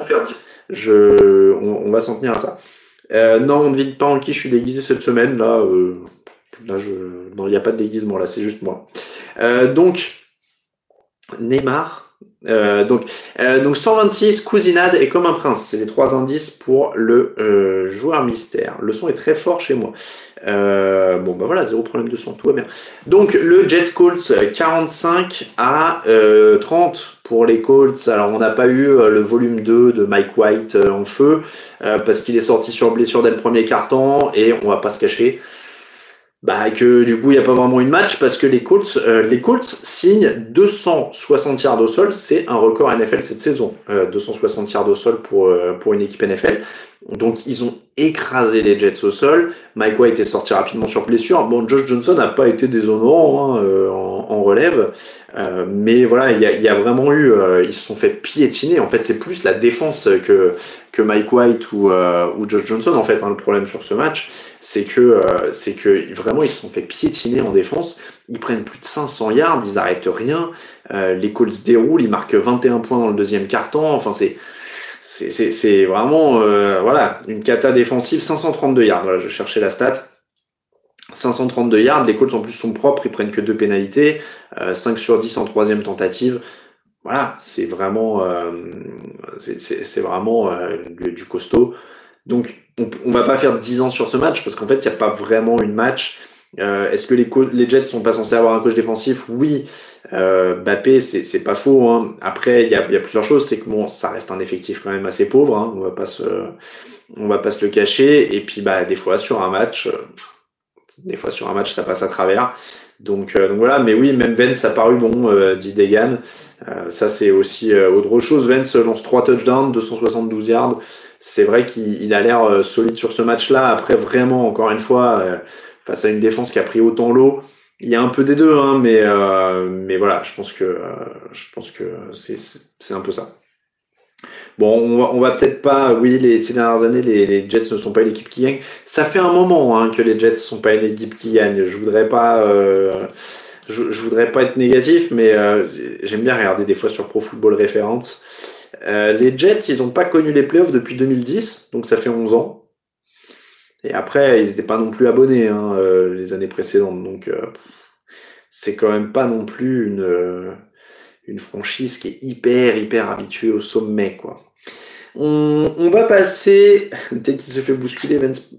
je, on, on va s'en tenir à ça. Euh, non, on ne vide pas en qui je suis déguisé cette semaine là. Euh, Là, je... non, il n'y a pas de déguisement, là, c'est juste moi. Donc, Neymar. Euh, donc, euh, donc 126, cousinade et comme un prince. C'est les trois indices pour le euh, joueur mystère. Le son est très fort chez moi. Euh, bon, bah voilà, zéro problème de son, tout va bien. Donc, le Jets Colts, 45 à 30 pour les Colts. Alors, on n'a pas eu le volume 2 de Mike White en feu parce qu'il est sorti sur blessure dès le premier quart-temps et on va pas se cacher bah, que du coup il n'y a pas vraiment une match parce que les Colts, euh, les Colts signent 260 yards au sol, c'est un record NFL cette saison, euh, 260 yards au sol pour euh, pour une équipe NFL. Donc ils ont écrasé les Jets au sol. Mike White est sorti rapidement sur blessure. Bon, Josh Johnson n'a pas été déshonorant hein, euh, en, en, relève, mais voilà, il y a, y a, vraiment eu, ils se sont fait piétiner. En fait, c'est plus la défense que que Mike White ou ou Josh Johnson en fait hein, le problème sur ce match c'est que, euh, c'est que vraiment ils se sont fait piétiner en défense. Ils prennent plus de 500 yards, ils arrêtent rien. Euh, les Colts déroulent, ils marquent 21 points dans le deuxième quart-temps. Enfin, c'est c'est vraiment euh, voilà une cata défensive 532 yards. Voilà, je cherchais la stat. 532 yards, les Colts en plus sont propres, ils prennent que deux pénalités, 5 sur 10 en troisième tentative. Voilà, c'est vraiment, c'est vraiment du costaud. Donc on, on va pas faire 10 ans sur ce match parce qu'en fait, il n'y a pas vraiment une match. Euh, Est-ce que les, les, Jets sont pas censés avoir un coach défensif? Oui. Euh, Bappé, c'est pas faux. Hein. Après, il y a, y a, plusieurs choses. C'est que bon, ça reste un effectif quand même assez pauvre. Hein. On va pas se, on va pas se le cacher. Et puis, bah, des fois sur un match, euh, des fois sur un match, ça passe à travers. Donc, euh, donc voilà. Mais oui, même Vence a paru bon, euh, dit Degan. Euh, ça, c'est aussi autre chose. Vence lance trois touchdowns, 272 yards c'est vrai qu'il a l'air euh, solide sur ce match-là. Après, vraiment, encore une fois, euh, face à une défense qui a pris autant l'eau, il y a un peu des deux, hein, mais euh, mais voilà, je pense que je pense que c'est un peu ça. Bon, on va, on va peut-être pas, oui, les, ces dernières années, les, les Jets ne sont pas l'équipe qui gagne. Ça fait un moment hein, que les Jets ne sont pas une équipe qui gagne. Je voudrais pas, euh, je, je, voudrais pas être négatif, mais euh, j'aime bien regarder des fois sur Pro Football Reference. Euh, les Jets, ils n'ont pas connu les playoffs depuis 2010, donc ça fait 11 ans. Et après, ils n'étaient pas non plus abonnés hein, euh, les années précédentes, donc euh, c'est quand même pas non plus une, euh, une franchise qui est hyper, hyper habituée au sommet, quoi. On, va passer, dès qu'il se fait bousculer, Vance,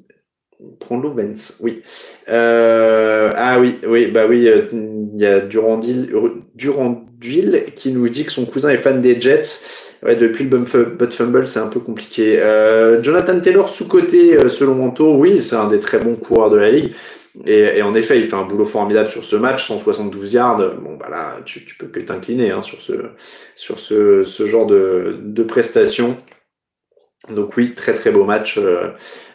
prends-le Vance, oui. ah oui, oui, bah oui, il y a Durandil, Durandil qui nous dit que son cousin est fan des Jets Ouais, depuis le Butt Fumble, c'est un peu compliqué. Euh, Jonathan Taylor, sous-côté, euh, selon Manto, oui, c'est un des très bons coureurs de la ligue. Et, et, en effet, il fait un boulot formidable sur ce match, 172 yards. Bon, bah là, tu, tu peux que t'incliner hein, sur ce, sur ce, ce genre de, de prestations. Donc oui, très très beau match euh,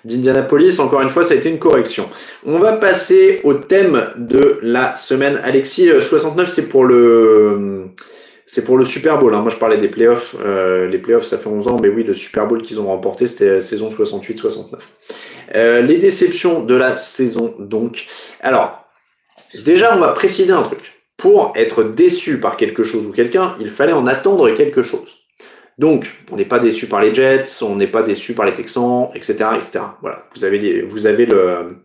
d'Indianapolis. Encore une fois, ça a été une correction. On va passer au thème de la semaine. Alexis, 69, euh, c'est pour le c'est pour le Super Bowl. Hein. Moi, je parlais des playoffs. Euh, les playoffs, ça fait 11 ans, mais oui, le Super Bowl qu'ils ont remporté, c'était saison 68-69. Euh, les déceptions de la saison, donc. Alors, déjà, on va préciser un truc. Pour être déçu par quelque chose ou quelqu'un, il fallait en attendre quelque chose. Donc, on n'est pas déçu par les Jets, on n'est pas déçu par les Texans, etc., etc. Voilà, vous avez, vous avez le,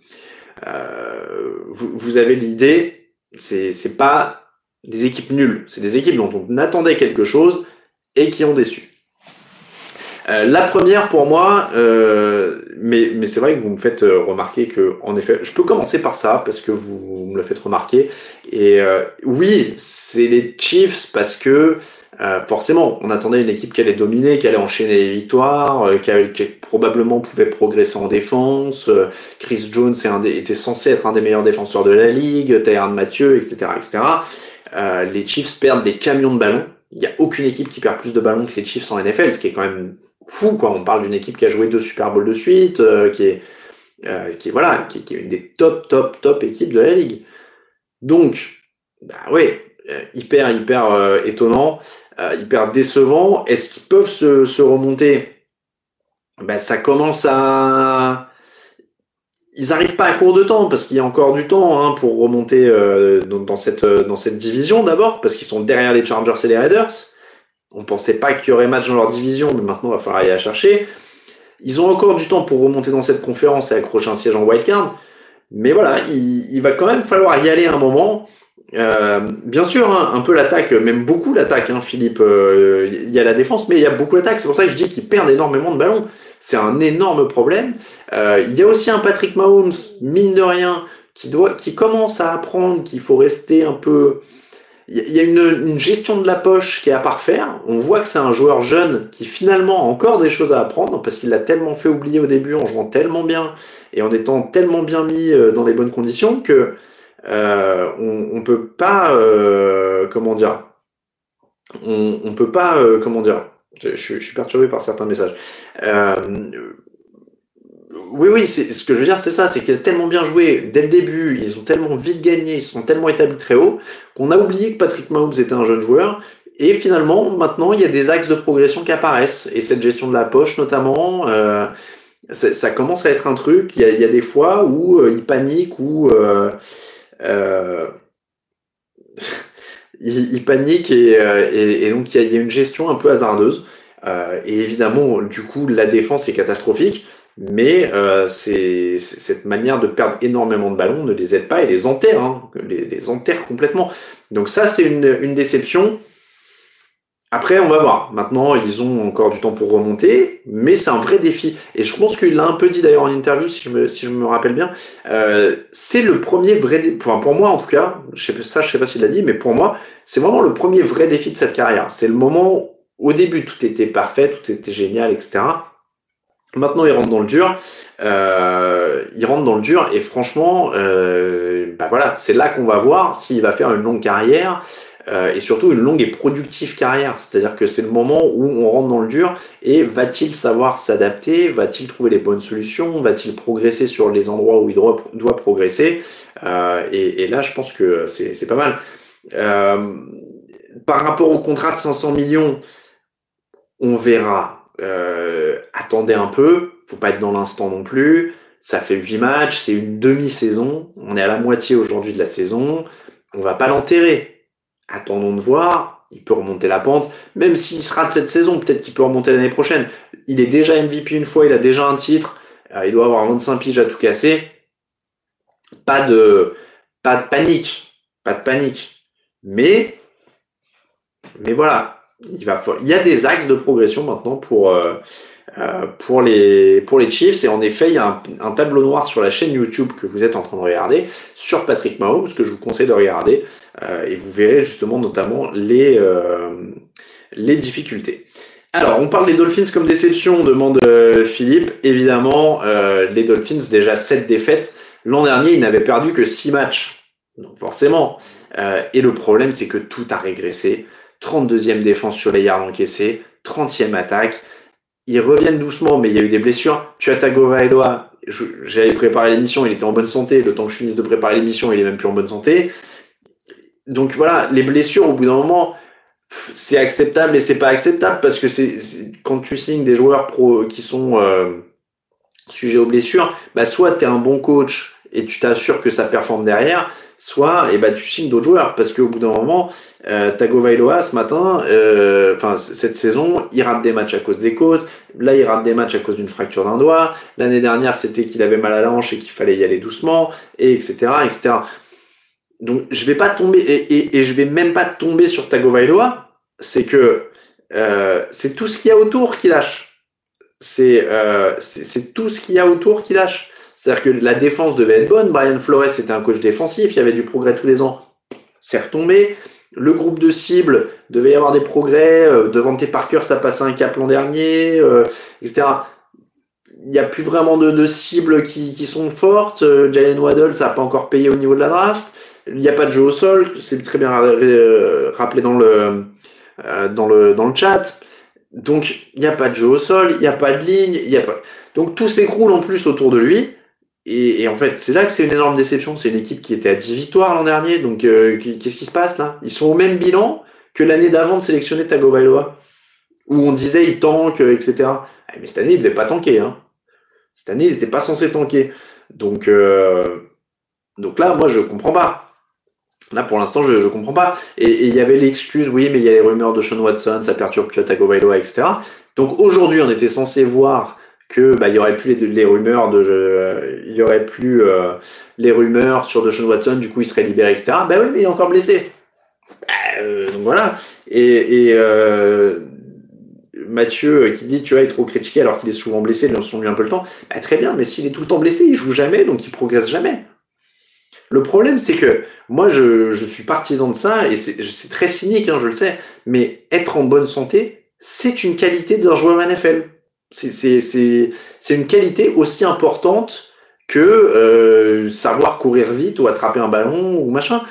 euh, vous avez l'idée. C'est, c'est pas des équipes nulles. C'est des équipes dont on attendait quelque chose et qui ont déçu. Euh, la première pour moi, euh, mais, mais c'est vrai que vous me faites euh, remarquer que, en effet, je peux commencer par ça parce que vous, me le faites remarquer. Et euh, oui, c'est les Chiefs parce que euh, forcément, on attendait une équipe qui allait dominer, qui allait enchaîner les victoires, qui, qui, probablement pouvait progresser en défense. Chris Jones était censé être un des meilleurs défenseurs de la ligue, Tyrann Mathieu, etc., etc. Euh, les Chiefs perdent des camions de ballons. Il n'y a aucune équipe qui perd plus de ballons que les Chiefs en NFL, ce qui est quand même fou. Quoi. On parle d'une équipe qui a joué deux Super Bowls de suite, euh, qui est euh, qui est voilà, qui, est une des top top top équipes de la ligue. Donc, bah ouais, hyper hyper étonnant, hyper décevant. Est-ce qu'ils peuvent se, se remonter? Bah, ça commence à ils n'arrivent pas à court de temps parce qu'il y a encore du temps hein, pour remonter euh, dans, cette, euh, dans cette division d'abord parce qu'ils sont derrière les Chargers et les Raiders. On pensait pas qu'il y aurait match dans leur division, mais maintenant il va falloir aller la chercher. Ils ont encore du temps pour remonter dans cette conférence et accrocher un siège en wildcard. Mais voilà, il, va quand même falloir y aller un moment. Euh, bien sûr, hein, un peu l'attaque, même beaucoup l'attaque, hein, Philippe. Euh, il y a la défense, mais il y a beaucoup l'attaque. C'est pour ça que je dis qu'ils perdent énormément de ballons. C'est un énorme problème. Euh, il y a aussi un Patrick Mahomes, mine de rien, qui doit, qui commence à apprendre qu'il faut rester un peu. Il y a une, une, gestion de la poche qui est à parfaire. On voit que c'est un joueur jeune qui finalement a encore des choses à apprendre parce qu'il l'a tellement fait oublier au début en jouant tellement bien et en étant tellement bien mis dans les bonnes conditions que euh, on, on peut pas euh, comment dire on, on peut pas euh, comment dire je, je, suis perturbé par certains messages. Euh, oui oui ce que je veux dire c'est ça c'est qu'il a tellement bien joué dès le début ils ont tellement vite gagné ils sont tellement établis très haut qu'on a oublié que Patrick Mahomes était un jeune joueur. Et finalement maintenant il y a des axes de progression qui apparaissent. Et cette gestion de la poche notamment euh, ça commence à être un truc. Il y a, il y a des fois où euh, il panique, ou euh, euh, il, il, panique et, euh, et, et, donc il y, y, a, une gestion un peu hasardeuse. Euh, et évidemment, du coup, la défense est catastrophique. Mais c'est cette manière de perdre énormément de ballons ne les aide pas et les enterre, hein, les, les enterre complètement. Donc ça, c'est une, une déception. Après, on va voir. Maintenant, ils ont encore du temps pour remonter, mais c'est un vrai défi. Et je pense qu'il l'a un peu dit d'ailleurs en interview, si je me, si je me rappelle bien. Euh, c'est le premier vrai défi. Enfin, pour moi, en tout cas, je sais, ça, je sais pas s'il l'a dit, mais pour moi, c'est vraiment le premier vrai défi de cette carrière. C'est le moment où, au début, tout était parfait, tout était génial, etc. Maintenant, il rentre dans le dur. Euh, il rentre dans le dur et franchement, euh, bah voilà, c'est là qu'on va voir s'il va faire une longue carrière euh, et surtout une longue et productive carrière. C'est-à-dire que c'est le moment où on rentre dans le dur et va-t-il savoir s'adapter? Va-t-il trouver les bonnes solutions? Va-t-il progresser sur les endroits où il doit, progresser? Euh, et, et, là, je pense que c'est pas mal. Euh, par rapport au contrat de 500 millions, on verra. Euh, attendez un peu, faut pas être dans l'instant non plus. Ça fait 8 matchs, c'est une demi-saison. On est à la moitié aujourd'hui de la saison. On va pas l'enterrer attendons de voir. Il peut remonter la pente, même s'il sera de cette saison, peut-être qu'il peut remonter l'année prochaine. Il est déjà MVP une fois, il a déjà un titre, euh, il doit avoir 25 piges à tout casser. Pas de, pas de panique, pas de panique. Mais, mais voilà, il va, il y a des axes de progression maintenant pour, euh, euh, pour, les, pour les Chiefs. Et en effet, il y a un, un, tableau noir sur la chaîne YouTube que vous êtes en train de regarder sur Patrick Mahomes, que je vous conseille de regarder. Euh, et vous verrez justement notamment les, euh, les difficultés. Alors, on parle des Dolphins comme déception, demande euh, Philippe. Évidemment, les Dolphins, déjà 7 défaites. L'an dernier, ils n'avaient perdu que 6 matchs. Donc forcément. et le problème, c'est que tout a régressé. 32e défense sur les yards encaissés, 30e attaque ils reviennent doucement, mais il y a eu des blessures. Tu as Tagovailoa, j'avais préparé l'émission, il était en bonne santé. Le temps que je finisse de préparer l'émission, il est même plus en bonne santé. Donc voilà, les blessures, au bout d'un moment, c'est acceptable et c'est pas acceptable parce que c'est quand tu signes des joueurs pro qui sont euh, sujets aux blessures, bah soit tu es un bon coach et tu t'assures que ça performe derrière, soit et eh bah, tu signes d'autres joueurs parce qu'au bout d'un moment, euh, Tagovailoa ce matin, euh, enfin cette saison, il rate des matchs à cause des côtes. Là, il rate des matchs à cause d'une fracture d'un doigt. L'année dernière, c'était qu'il avait mal à la et qu'il fallait y aller doucement, et etc., etc. Donc, je vais pas tomber et, et, je vais même pas tomber sur Tagovailoa. C'est que euh, c'est tout ce qu'il y a autour qui lâche. C'est euh, c'est tout ce qu'il y a autour qui lâche. C'est-à-dire que la défense devait être bonne. Brian Flores était un coach défensif. Il y avait du progrès tous les ans. C'est retombé. Le groupe de cible devait y avoir des progrès. Euh, devant tes Parker, ça passait un cap l'an dernier, euh, etc. Il n'y a plus vraiment de, cibles qui, sont fortes. Euh, Jalen Waddle, ça n'a pas encore payé au niveau de la draft. Il n'y a pas de jeu au sol. C'est très bien rappelé dans le, dans le, dans le chat. Donc, il n'y a pas de jeu au sol, il n'y a pas de ligne, il y a pas. Donc, tout s'écroule en plus autour de lui. Et, et, en fait, c'est là que c'est une énorme déception. C'est une équipe qui était à 10 victoires l'an dernier. Donc, euh, qu'est-ce qui se passe là? Ils sont au même bilan que l'année d'avant de sélectionner Tagovailoa, où on disait il tank, euh, etc. Eh, mais cette année, il devait pas tanker. Hein. Cette année, ils n'étaient pas censés tanker. Donc, euh, donc là, moi, je comprends pas. Là, pour l'instant, je, je comprends pas. Et il y avait l'excuse, oui, mais il y a les rumeurs de Sean Watson, ça perturbe Tagovailoa, etc. Donc aujourd'hui, on était censé voir que bah, il y aurait plus les, rumeurs de il y aurait plus les rumeurs sur Deshaun Watson, du coup il serait libéré, etc. Bah oui, mais il est encore blessé. Bah, donc voilà. Et, et Mathieu qui dit tu vois, il est trop critiqué alors qu'il est souvent blessé, ils sont lui un peu le temps. Bah, très bien, mais s'il est tout le temps blessé, il joue jamais, donc il progresse jamais. Le problème, c'est que moi, je, je, suis partisan de ça, et c'est très cynique, hein, je le sais, mais être en bonne santé, c'est une qualité d'un joueur NFL. C'est une qualité aussi importante que euh, savoir courir vite ou attraper un ballon ou machin.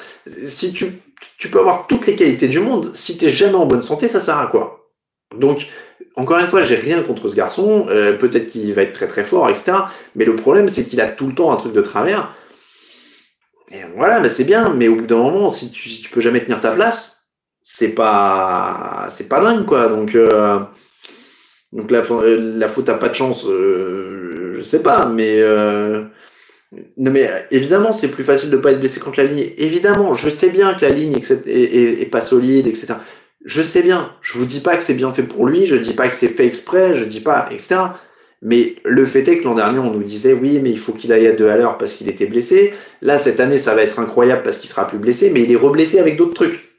Si tu, peux avoir toutes les qualités du monde, si tu jamais en bonne santé, ça sert à quoi? Donc, encore une fois, j'ai rien contre ce garçon. Euh, peut-être qu'il va être très très fort, etc. Mais le problème, c'est qu'il a tout le temps un truc de travers. Et voilà, mais c'est bien. Mais au bout d'un moment, si tu, si tu peux jamais tenir ta place, c'est pas c'est pas dingue quoi. Donc euh, donc la, la faute a pas de chance. Euh, je sais pas, mais euh, non mais évidemment c'est plus facile de pas être blessé contre la ligne. Évidemment, je sais bien que la ligne est pas solide, etc. Je sais bien, je vous dis pas que c'est bien fait pour lui, je dis pas que c'est fait exprès, je dis pas, etc. Mais le fait est que l'an dernier, on nous disait oui, mais il faut qu'il aille à deux à l'heure parce qu'il était blessé. Là, cette année, ça va être incroyable parce qu'il sera plus blessé, mais il est reblessé avec d'autres trucs.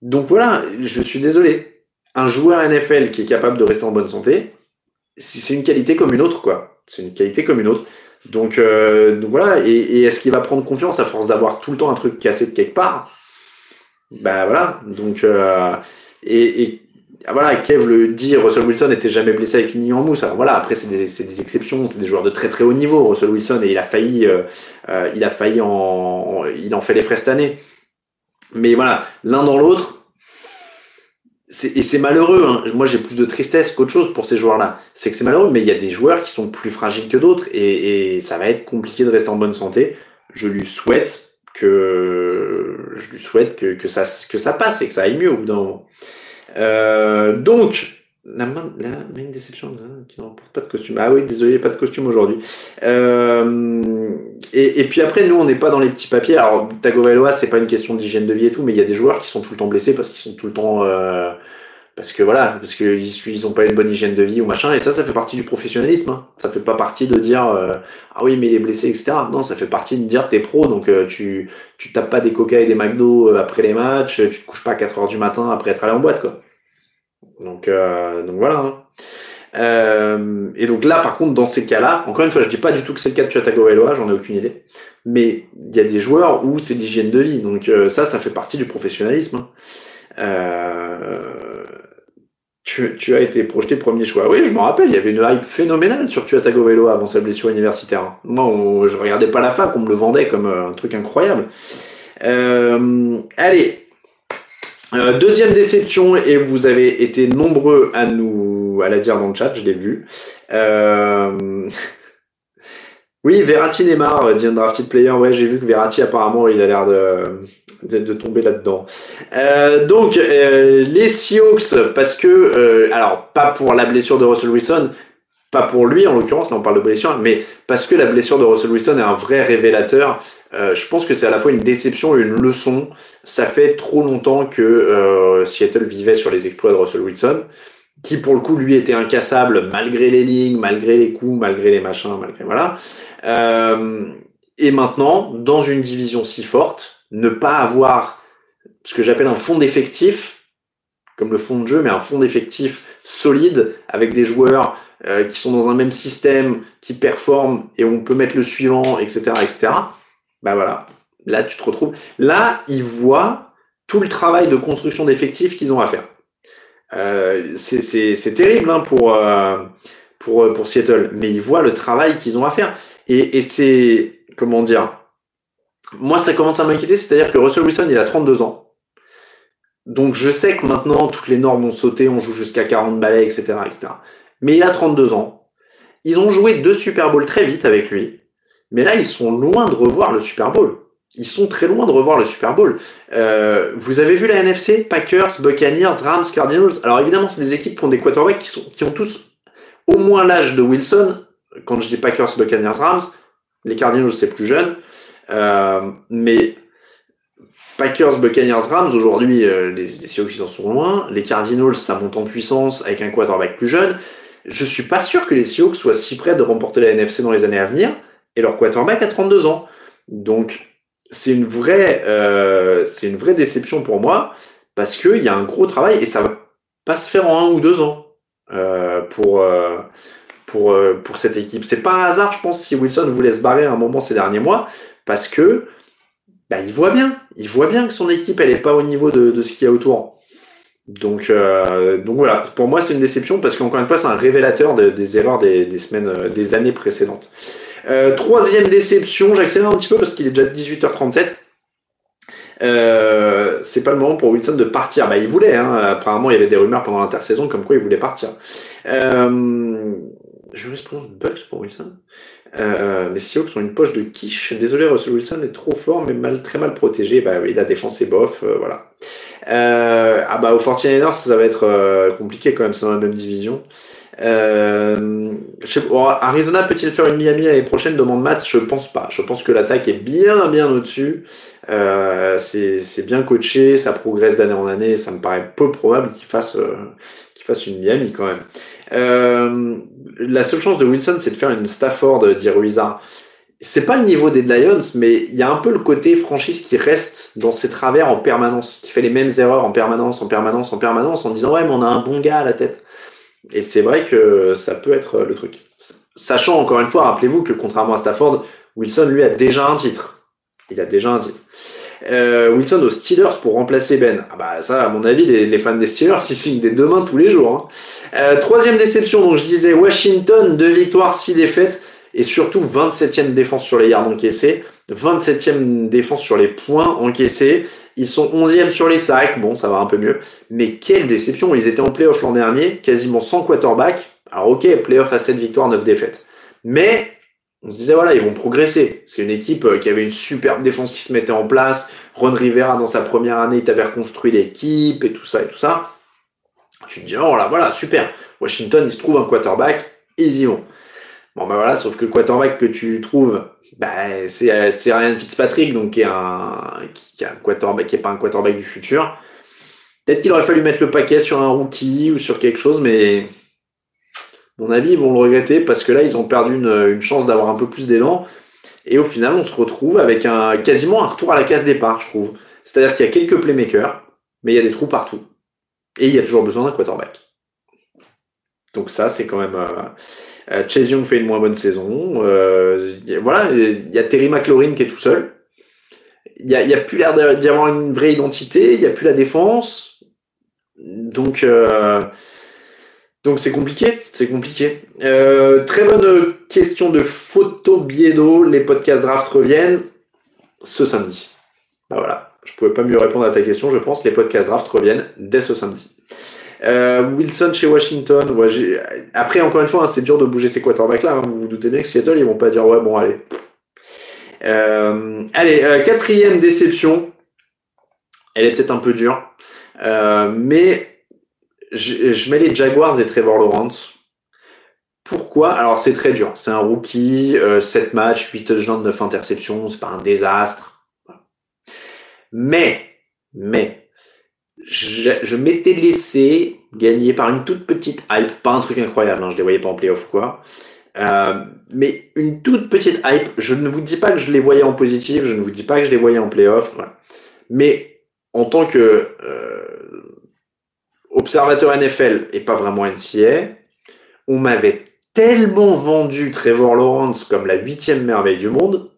Donc voilà, je suis désolé. Un joueur NFL qui est capable de rester en bonne santé, c'est une qualité comme une autre, quoi. C'est une qualité comme une autre. Donc, euh, voilà, et, est-ce qu'il va prendre confiance à force d'avoir tout le temps un truc cassé de quelque part? Bah voilà, donc euh, et, ah, voilà, Kev le dit, Russell Wilson n'était jamais blessé avec une ligne en mousse. Alors voilà, après c'est des, exceptions, c'est des joueurs de très très haut niveau. Russell Wilson et il a failli, euh, il a failli en, il en fait les frais cette année. Mais voilà, l'un dans l'autre. Et c'est malheureux. Hein. Moi, j'ai plus de tristesse qu'autre chose pour ces joueurs-là. C'est que c'est malheureux, mais il y a des joueurs qui sont plus fragiles que d'autres et, ça va être compliqué de rester en bonne santé. Je lui souhaite que je lui souhaite que, que, ça, que ça passe et que ça aille mieux au bout d'un moment. Euh, donc, la main, la main déception qui n'emporte pas de costume. Ah oui, désolé, pas de costume aujourd'hui. Euh, et, et, puis après, nous, on n'est pas dans les petits papiers. Alors, Tagovailoa, c'est pas une question d'hygiène de vie et tout, mais il y a des joueurs qui sont tout le temps blessés parce qu'ils sont tout le temps euh, parce que voilà, parce qu'ils ils ont pas une bonne hygiène de vie ou machin, et ça, ça fait partie du professionnalisme. Hein. Ça fait pas partie de dire euh, ah oui mais il est blessé etc. Non, ça fait partie de dire t'es pro, donc euh, tu tu tapes pas des coca et des McDo euh, après les matchs, tu te couches pas à 4 heures du matin après être allé en boîte quoi. Donc donc voilà. Hein. Et donc là par contre dans ces cas-là, encore une fois je dis pas du tout que c'est le cas de Chatagoveloa, j'en ai aucune idée, mais il y a des joueurs où c'est l'hygiène de vie, donc ça ça fait partie du professionnalisme. Hein. Euh, tu, as été projeté premier choix. Oui, je me rappelle, il y avait une hype phénoménale sur Tua Tagovailoa avant sa blessure universitaire. Moi, je regardais pas la fac, on me le vendait comme euh, un truc incroyable. Euh, allez, euh, deuxième déception, et vous avez été nombreux à nous à la dire dans le chat, je l'ai vu. Oui, Verratti Neymar, dit Undrafted Player, ouais, j'ai vu que Verratti apparemment il a l'air de de tomber là-dedans. Euh, donc euh, les Seahawks, parce que euh, alors pas pour la blessure de Russell Wilson, pas pour lui en l'occurrence, là on parle de blessure, mais parce que la blessure de Russell Wilson est un vrai révélateur. je pense que c'est à la fois une déception et une leçon. Ça fait trop longtemps que Seattle vivait sur les exploits de Russell Wilson, qui pour le coup lui était incassable malgré les lignes, malgré les coups, malgré les machins, malgré voilà. et maintenant, dans une division si forte, ne pas avoir ce que j'appelle un fond d'effectif, comme le fond de jeu, mais un fond d'effectif solide avec des joueurs euh, qui sont dans un même système, qui performent et on peut mettre le suivant, etc., etc. Bah voilà, là tu te retrouves. Là, ils voient tout le travail de construction d'effectifs qu'ils ont à faire. Euh, c'est terrible hein, pour, euh, pour, pour Seattle, mais ils voient le travail qu'ils ont à faire. Et, et c'est, comment dire, moi, ça commence à m'inquiéter, c'est-à-dire que Russell Wilson, il a 32 ans. Donc, je sais que maintenant, toutes les normes ont sauté, on joue jusqu'à 40 balais, etc., etc. Mais il a 32 ans. Ils ont joué deux Super Bowls très vite avec lui. Mais là, ils sont loin de revoir le Super Bowl. Ils sont très loin de revoir le Super Bowl. Euh, vous avez vu la NFC Packers, Buccaneers, Rams, Cardinals. Alors évidemment, c'est des équipes qui ont des quarterbacks qui, ont tous au moins l'âge de Wilson. Quand je dis Packers, Buccaneers, Rams, les Cardinals, c'est plus jeune. Euh, mais Packers, Buccaneers, Rams, aujourd'hui, euh, les, les Seahawks, en sont loin. Les Cardinals, ça monte en puissance avec un quarterback plus jeune. je suis pas sûr que les Seahawks soient si près de remporter la NFC dans les années à venir, et leur quarterback a 32 ans. Donc, c'est une vraie, euh, c'est une vraie déception pour moi, parce qu'il y a un gros travail, et ça va pas se faire en un ou deux ans euh, pour, euh, pour, euh, pour cette équipe. C'est pas un hasard, je pense, si Wilson voulait se barrer à un moment ces derniers mois, parce que bah, il voit bien, il voit bien que son équipe, elle est pas au niveau de, de ce qu'il y a autour. Donc, euh, donc voilà, pour moi c'est une déception parce qu'encore une fois c'est un révélateur de- des erreurs des, des semaines, euh, des années précédentes. Euh, troisième déception, j'accélère un petit peu parce qu'il est déjà 18h37. Euh, c'est pas le moment pour Wilson de partir. Bah, il voulait. Hein. Apparemment, il y avait des rumeurs pendant l'intersaison comme quoi il voulait partir. Euh, jurisprudence Bucks pour Wilson. Euh, les Seahawks ont une poche de quiche. Désolé, Russell Wilson est trop fort, mais mal, très mal protégé. Bah oui, la défense est bof. euh, voilà. Euh, ah bah au 49ers, ça va être euh, compliqué quand même. C'est dans la même division. Euh, oh, Arizona peut-il faire une Miami l'année prochaine? Demande Matt. Je pense pas. Je pense que l'attaque est bien bien au-dessus. Euh, c'est bien coaché, ça progresse d'année en année. Ça me paraît peu probable qu'il fasse euh, fasse une Miami quand même. Euh, la seule chance de Wilson, c'est de faire une Stafford d'Iruiza. C'est pas le niveau des Lions, mais il y a un peu le côté franchise qui reste dans ses travers en permanence, qui fait les mêmes erreurs en permanence, en permanence, en permanence, en disant ouais, mais on a un bon gars à la tête. Et c'est vrai que ça peut être le truc. Sachant encore une fois, rappelez-vous que contrairement à Stafford, Wilson lui a déjà un titre. Il a déjà un titre. Euh, Wilson aux Steelers pour remplacer Ben. Ah bah ça, à mon avis, les, les fans des Steelers, ils signent des deux mains tous les jours. hein. Euh, troisième déception, donc je disais Washington, deux victoires, six défaites, et surtout 27e défense sur les yards encaissés, 27e défense sur les points encaissés. Ils sont 11e sur les sacs, bon, ça va un peu mieux. Mais quelle déception, ils étaient en playoff l'an dernier, quasiment sans quarterback. Alors ok, playoff à 7 victoires, 9 défaites. Mais on se disait, voilà, ils vont progresser. C'est une équipe euh, qui avait une superbe défense qui se mettait en place. Ron Rivera, dans sa première année, il t'avait reconstruit l'équipe et tout ça et tout ça. Tu te dis, oh là, voilà, super. Washington, il se trouve un quarterback, ils y vont. Bon, ben voilà, sauf que le quarterback que tu trouves, bah, c'est, euh, c'est Ryan Fitzpatrick, donc qui est un, qui est un quarterback, qui est pas un quarterback du futur. Peut-être qu'il aurait fallu mettre le paquet sur un rookie ou sur quelque chose, mais mon avis, ils vont le regretter parce que là, ils ont perdu une, chance d'avoir un peu plus d'élan. Et au final, on se retrouve avec un, quasiment un retour à la case départ, je trouve. C'est-à-dire qu'il y a quelques playmakers, mais il y a des trous partout. Et il y a toujours besoin d'un quarterback. Donc ça, c'est quand même... Euh, euh, Chase Young fait une moins bonne saison. Euh, voilà, il y a Terry McLaurin qui est tout seul. Il n'y a, plus l'air d'y d'y avoir une vraie identité, il n'y a plus la défense. Donc... Euh, donc c'est compliqué, c'est compliqué. Euh, très bonne question de Photo Biedo. Les podcasts draft reviennent ce samedi. Bah voilà, je pouvais pas mieux répondre à ta question, je pense. Les podcasts draft reviennent dès ce samedi. Euh, Wilson chez Washington. Après, encore une fois, hein, c'est dur de bouger ces quarterbacks là. Vous vous doutez bien que Seattle, ils vont pas dire ouais, bon, allez. Euh, allez, euh, quatrième déception. Elle est peut-être un peu dure, Euh, mais je, je mets les Jaguars et Trevor Lawrence. Pourquoi? Alors c'est très dur. C'est un rookie, euh, 7 matchs, 8 touchdowns, 9 interceptions, c'est pas un désastre. Mais, mais, je, je m'étais laissé gagner par une toute petite hype, pas un truc incroyable, hein, je les voyais pas en playoff quoi. Euh, mais une toute petite hype, je ne vous dis pas que je les voyais en positif, je ne vous dis pas que je les voyais en playoff, mais en tant que euh, observateur NFL et pas vraiment NCA, on m'avait tellement vendu Trevor Lawrence comme la huitième merveille du monde,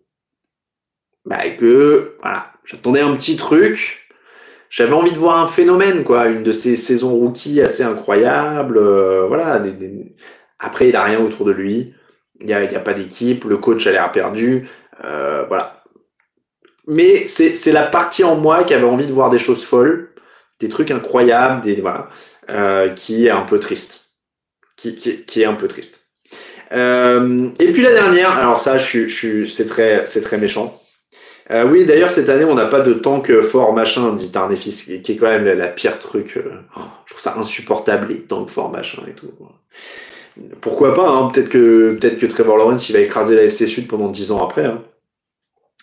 bah que voilà, j'attendais un petit truc. J'avais envie de voir un phénomène, quoi, une de ces saisons rookies assez incroyables. euh, voilà. Après, il a rien autour de lui. Il n'y a, pas d'équipe. Le coach a l'air perdu. euh, voilà. Mais c'est la partie en moi qui avait envie de voir des choses folles, des trucs incroyables, des voilà, euh, qui est un peu triste, qui, est un peu triste. Euh, et puis la dernière, alors ça, c'est très, c'est très méchant. Euh, oui, d'ailleurs cette année, on n'a pas de tank fort machin, dit Tarnefis, qui qui est quand même la, pire truc. oh, je trouve ça insupportable les tanks fort machin et tout. Pourquoi pas hein, Peut-être que peut-être que Trevor Lawrence il va écraser la FC Sud pendant 10 ans après. hein.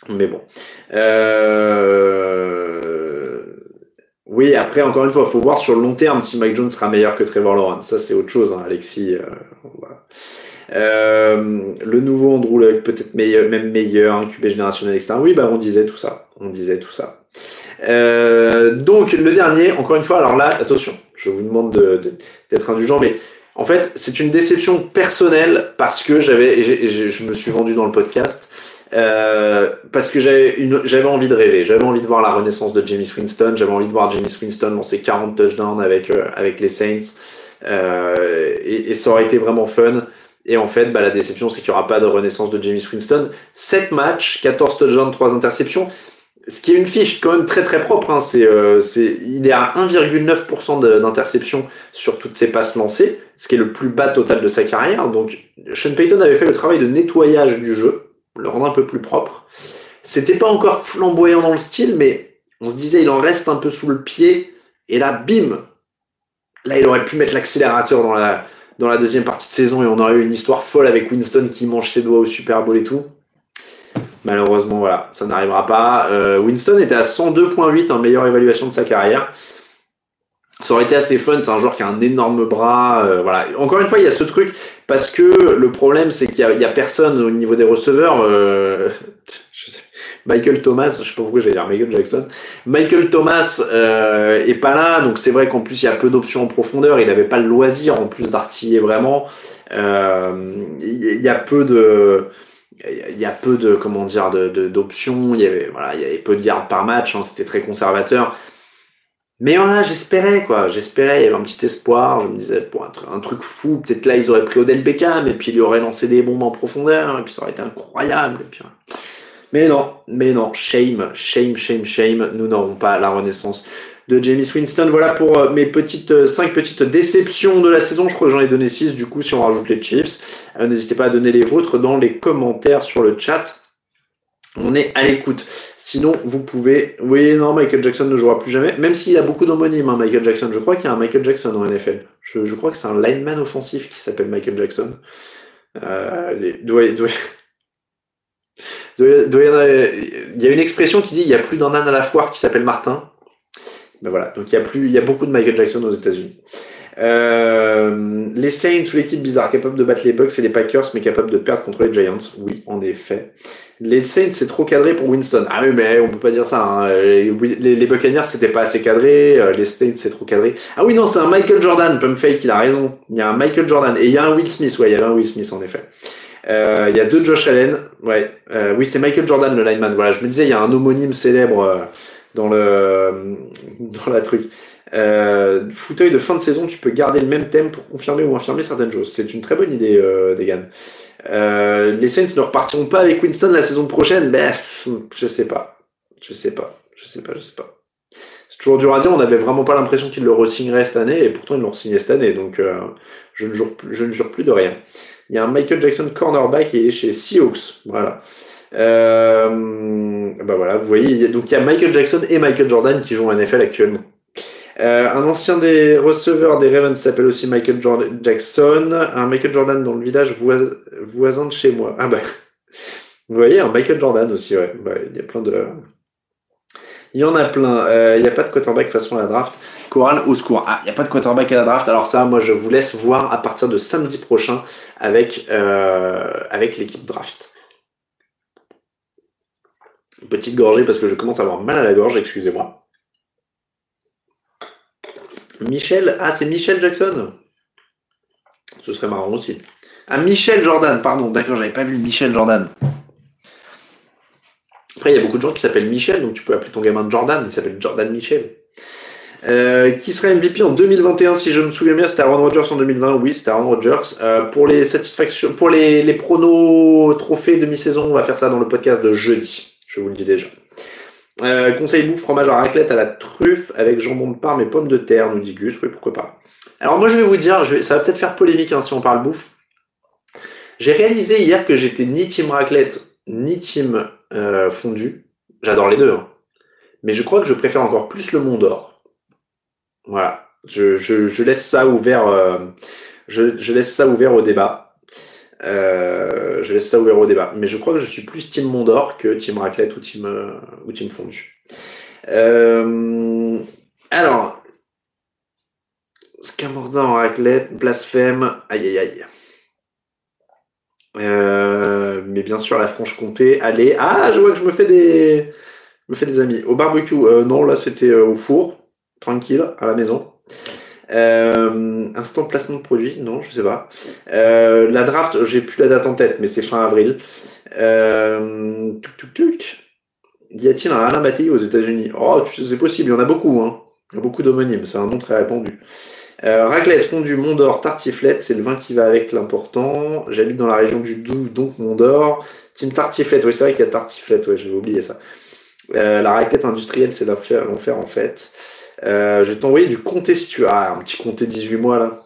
Mais bon. Euh... Après, encore une fois, il faut voir sur le long terme si Mike Jones sera meilleur que Trevor Lawrence. Ça, c'est autre chose, hein, Alexis. euh, Euh, le nouveau Andrew Luck, peut-être meilleur, même meilleur, un QB générationnel, etc. Oui, bah on disait tout ça. On disait tout ça. Euh, donc le dernier, encore une fois, alors là, attention, je vous demande d'être de, d'être indulgent, mais en fait, c'est une déception personnelle parce que j'avais, je me suis vendu dans le podcast, euh, parce que j'avais envie de rêver, j'avais envie de voir la renaissance de James Winston, j'avais envie de voir James Winston lancer 40 touchdowns avec euh, avec les Saints, euh, et, et, ça aurait été vraiment fun. Et en fait, bah, la déception, c'est qu'il n'y aura pas de renaissance de James Winston. 7 matchs, 14 touchdowns, 3 interceptions ce qui est une fiche quand même très très propre. Hein. C'est, euh, il est à 1,9% d'interception sur toutes ses passes lancées, ce qui est le plus bas total de sa carrière. Donc Sean Payton avait fait le travail de nettoyage du jeu, le rendre un peu plus propre. C'était pas encore flamboyant dans le style, mais on se disait il en reste un peu sous le pied. Et là, bim Là, il aurait pu mettre l'accélérateur dans la, deuxième partie de saison et on aurait eu une histoire folle avec Winston qui mange ses doigts au Super Bowl et tout. Malheureusement, voilà, ça n'arrivera pas. Euh, Winston était à 102.8 en meilleure évaluation de sa carrière. Ça aurait été assez fun, c'est un joueur qui a un énorme bras. Euh, voilà. Encore une fois, il y a ce truc, parce que le problème, c'est qu'il n'y a, personne au niveau des receveurs. Euh, Michael Thomas, je sais pas pourquoi j'allais dire Michael Jackson. Michael Thomas euh, est pas là, donc c'est vrai qu'en plus il y a peu d'options en profondeur. Il n'avait pas le loisir en plus d'artiller vraiment. Il y a peu de il y a peu de comment dire d'options il y avait voilà il y avait peu de yards par match hein, c'était très conservateur mais voilà j'espérais quoi j'espérais il y avait un petit espoir je me disais pour un, truc fou peut-être là ils auraient pris Odell Beckham et puis il aurait lancé des bombes en profondeur et puis ça aurait été incroyable mais non mais non shame shame shame shame nous n'aurons pas la renaissance de James Winston. Voilà pour euh, mes petites 5 euh, petites déceptions de la saison. Je crois que j'en ai donné 6 du coup si on rajoute les Chiefs. Euh, n'hésitez pas à donner les vôtres dans les commentaires sur le chat. On est à l'écoute. Sinon, vous pouvez. Oui, non, Michael Jackson ne jouera plus jamais. Même s'il a beaucoup d'homonymes, hein, Michael Jackson. Je crois qu'il y a un Michael Jackson en NFL. Je, crois que c'est un lineman offensif qui s'appelle Michael Jackson. il y a une expression qui dit il y a plus d'un âne à la foire qui s'appelle Martin. Ben voilà, donc il y a plus, il y a beaucoup de Michael Jackson aux États-Unis. Euh, les Saints l'équipe bizarre, capable de battre les Bucks et les Packers, mais capable de perdre contre les Giants. Oui, en effet. Les Saints, c'est trop cadré pour Winston. Ah oui, mais on peut pas dire ça. Hein. Les, Buccaneers, c'était pas assez cadré. Euh, les Saints, c'est trop cadré. Ah oui, non, c'est un Michael Jordan. Fake, il a raison. Il y a un Michael Jordan. Et il y a un Will Smith. Ouais, il y avait un Will Smith, en effet. Euh, il y a deux Josh Allen. Ouais. Euh, oui, c'est Michael Jordan, le lineman. Voilà, je me disais, il y a un homonyme célèbre euh, dans le dans la truc. Euh, fauteuil de fin de saison, tu peux garder le même thème pour confirmer ou infirmer certaines choses. C'est une très bonne idée, euh, Degan. Euh, les Saints ne repartiront pas avec Winston la saison prochaine. Ben, je sais pas. Je sais pas. Je sais pas, je sais pas. C'est toujours dur à dire. On n'avait vraiment pas l'impression qu'ils le re-signeraient cette année, et pourtant ils l'ont signé cette année. Donc, euh, je ne jure plus, je ne jure plus de rien. Il y a un Michael Jackson cornerback est chez Seahawks. Voilà. Euh, bah voilà, vous voyez, donc il y a Michael Jackson et Michael Jordan qui jouent en NFL actuellement. Euh, un ancien des receveurs des Ravens s'appelle aussi Michael Jordan Jackson. Un Michael Jordan dans le village voisin de chez moi. Ah bah, vous voyez, un Michael Jordan aussi, ouais. Bah, il y a plein de. Il y en a plein. Euh, il n'y a pas de quarterback façon à la draft. Coral au secours. Ah, il n'y a pas de quarterback à la draft. Alors ça, moi, je vous laisse voir à partir de samedi prochain avec, euh, avec l'équipe draft. Petite gorgée parce que je commence à avoir mal à la gorge, excusez-moi. Michel, ah c'est Michel Jackson. Ce serait marrant aussi. Ah Michel Jordan, pardon, d'accord, j'avais pas vu Michel Jordan. Après, il y a beaucoup de gens qui s'appellent Michel, donc tu peux appeler ton gamin Jordan, il s'appelle Jordan Michel. Euh, qui serait MVP en 2021 si je me souviens bien c'était Aaron Rodgers en 2020 oui c'était Aaron Rodgers euh, pour les satisfactions pour les, les pronos trophées demi-saison on va faire ça dans le podcast de jeudi je vous le dis déjà. Euh, conseil bouffe, fromage à raclette à la truffe avec jambon de Parme et pommes de terre, nous dit Gus, oui, pourquoi pas. Alors moi je vais vous dire, ça va peut-être faire polémique hein, si on parle bouffe. J'ai réalisé hier que j'étais ni team raclette, ni team euh, fondu. J'adore les deux. Hein. Mais je crois que je préfère encore plus le Mont d'Or. Voilà. Je, laisse ça ouvert. Euh, je laisse ça ouvert au débat. Euh, je laisse ça ouvert au débat. Mais je crois que je suis plus Team Mondor que Team Raclette ou Team, euh, ou team Fondu. Euh, alors, Scamorda en raclette, blasphème, aïe aïe aïe. Euh, mais bien sûr, la Franche-Comté, allez. Ah, je vois que je me fais des, je me fais des amis. Au barbecue, non, là c'était au four, tranquille, à la maison. Euh, instant placement de produit, non, je sais pas. Euh, la draft, j'ai plus la date en tête, mais c'est fin avril. Euh, tuc, tuc. Y a-t-il un Alain Mattei aux États-Unis? Oh, c'est possible, il y en a beaucoup. Hein. Il y a beaucoup d'homonymes, c'est un nom très répandu. Euh, raclette, fondue, Mont d'Or, tartiflette, c'est le vin qui va avec l'important. J'habite dans la région du Doubs, donc Mont d'Or. Team tartiflette, oui, c'est vrai qu'il y a tartiflette, ouais, j'avais oublié ça. Euh, la raclette industrielle, c'est l'enfer, en fait. Euh, je vais t'envoyer du comté si tu as ah, un petit comté 18 mois là.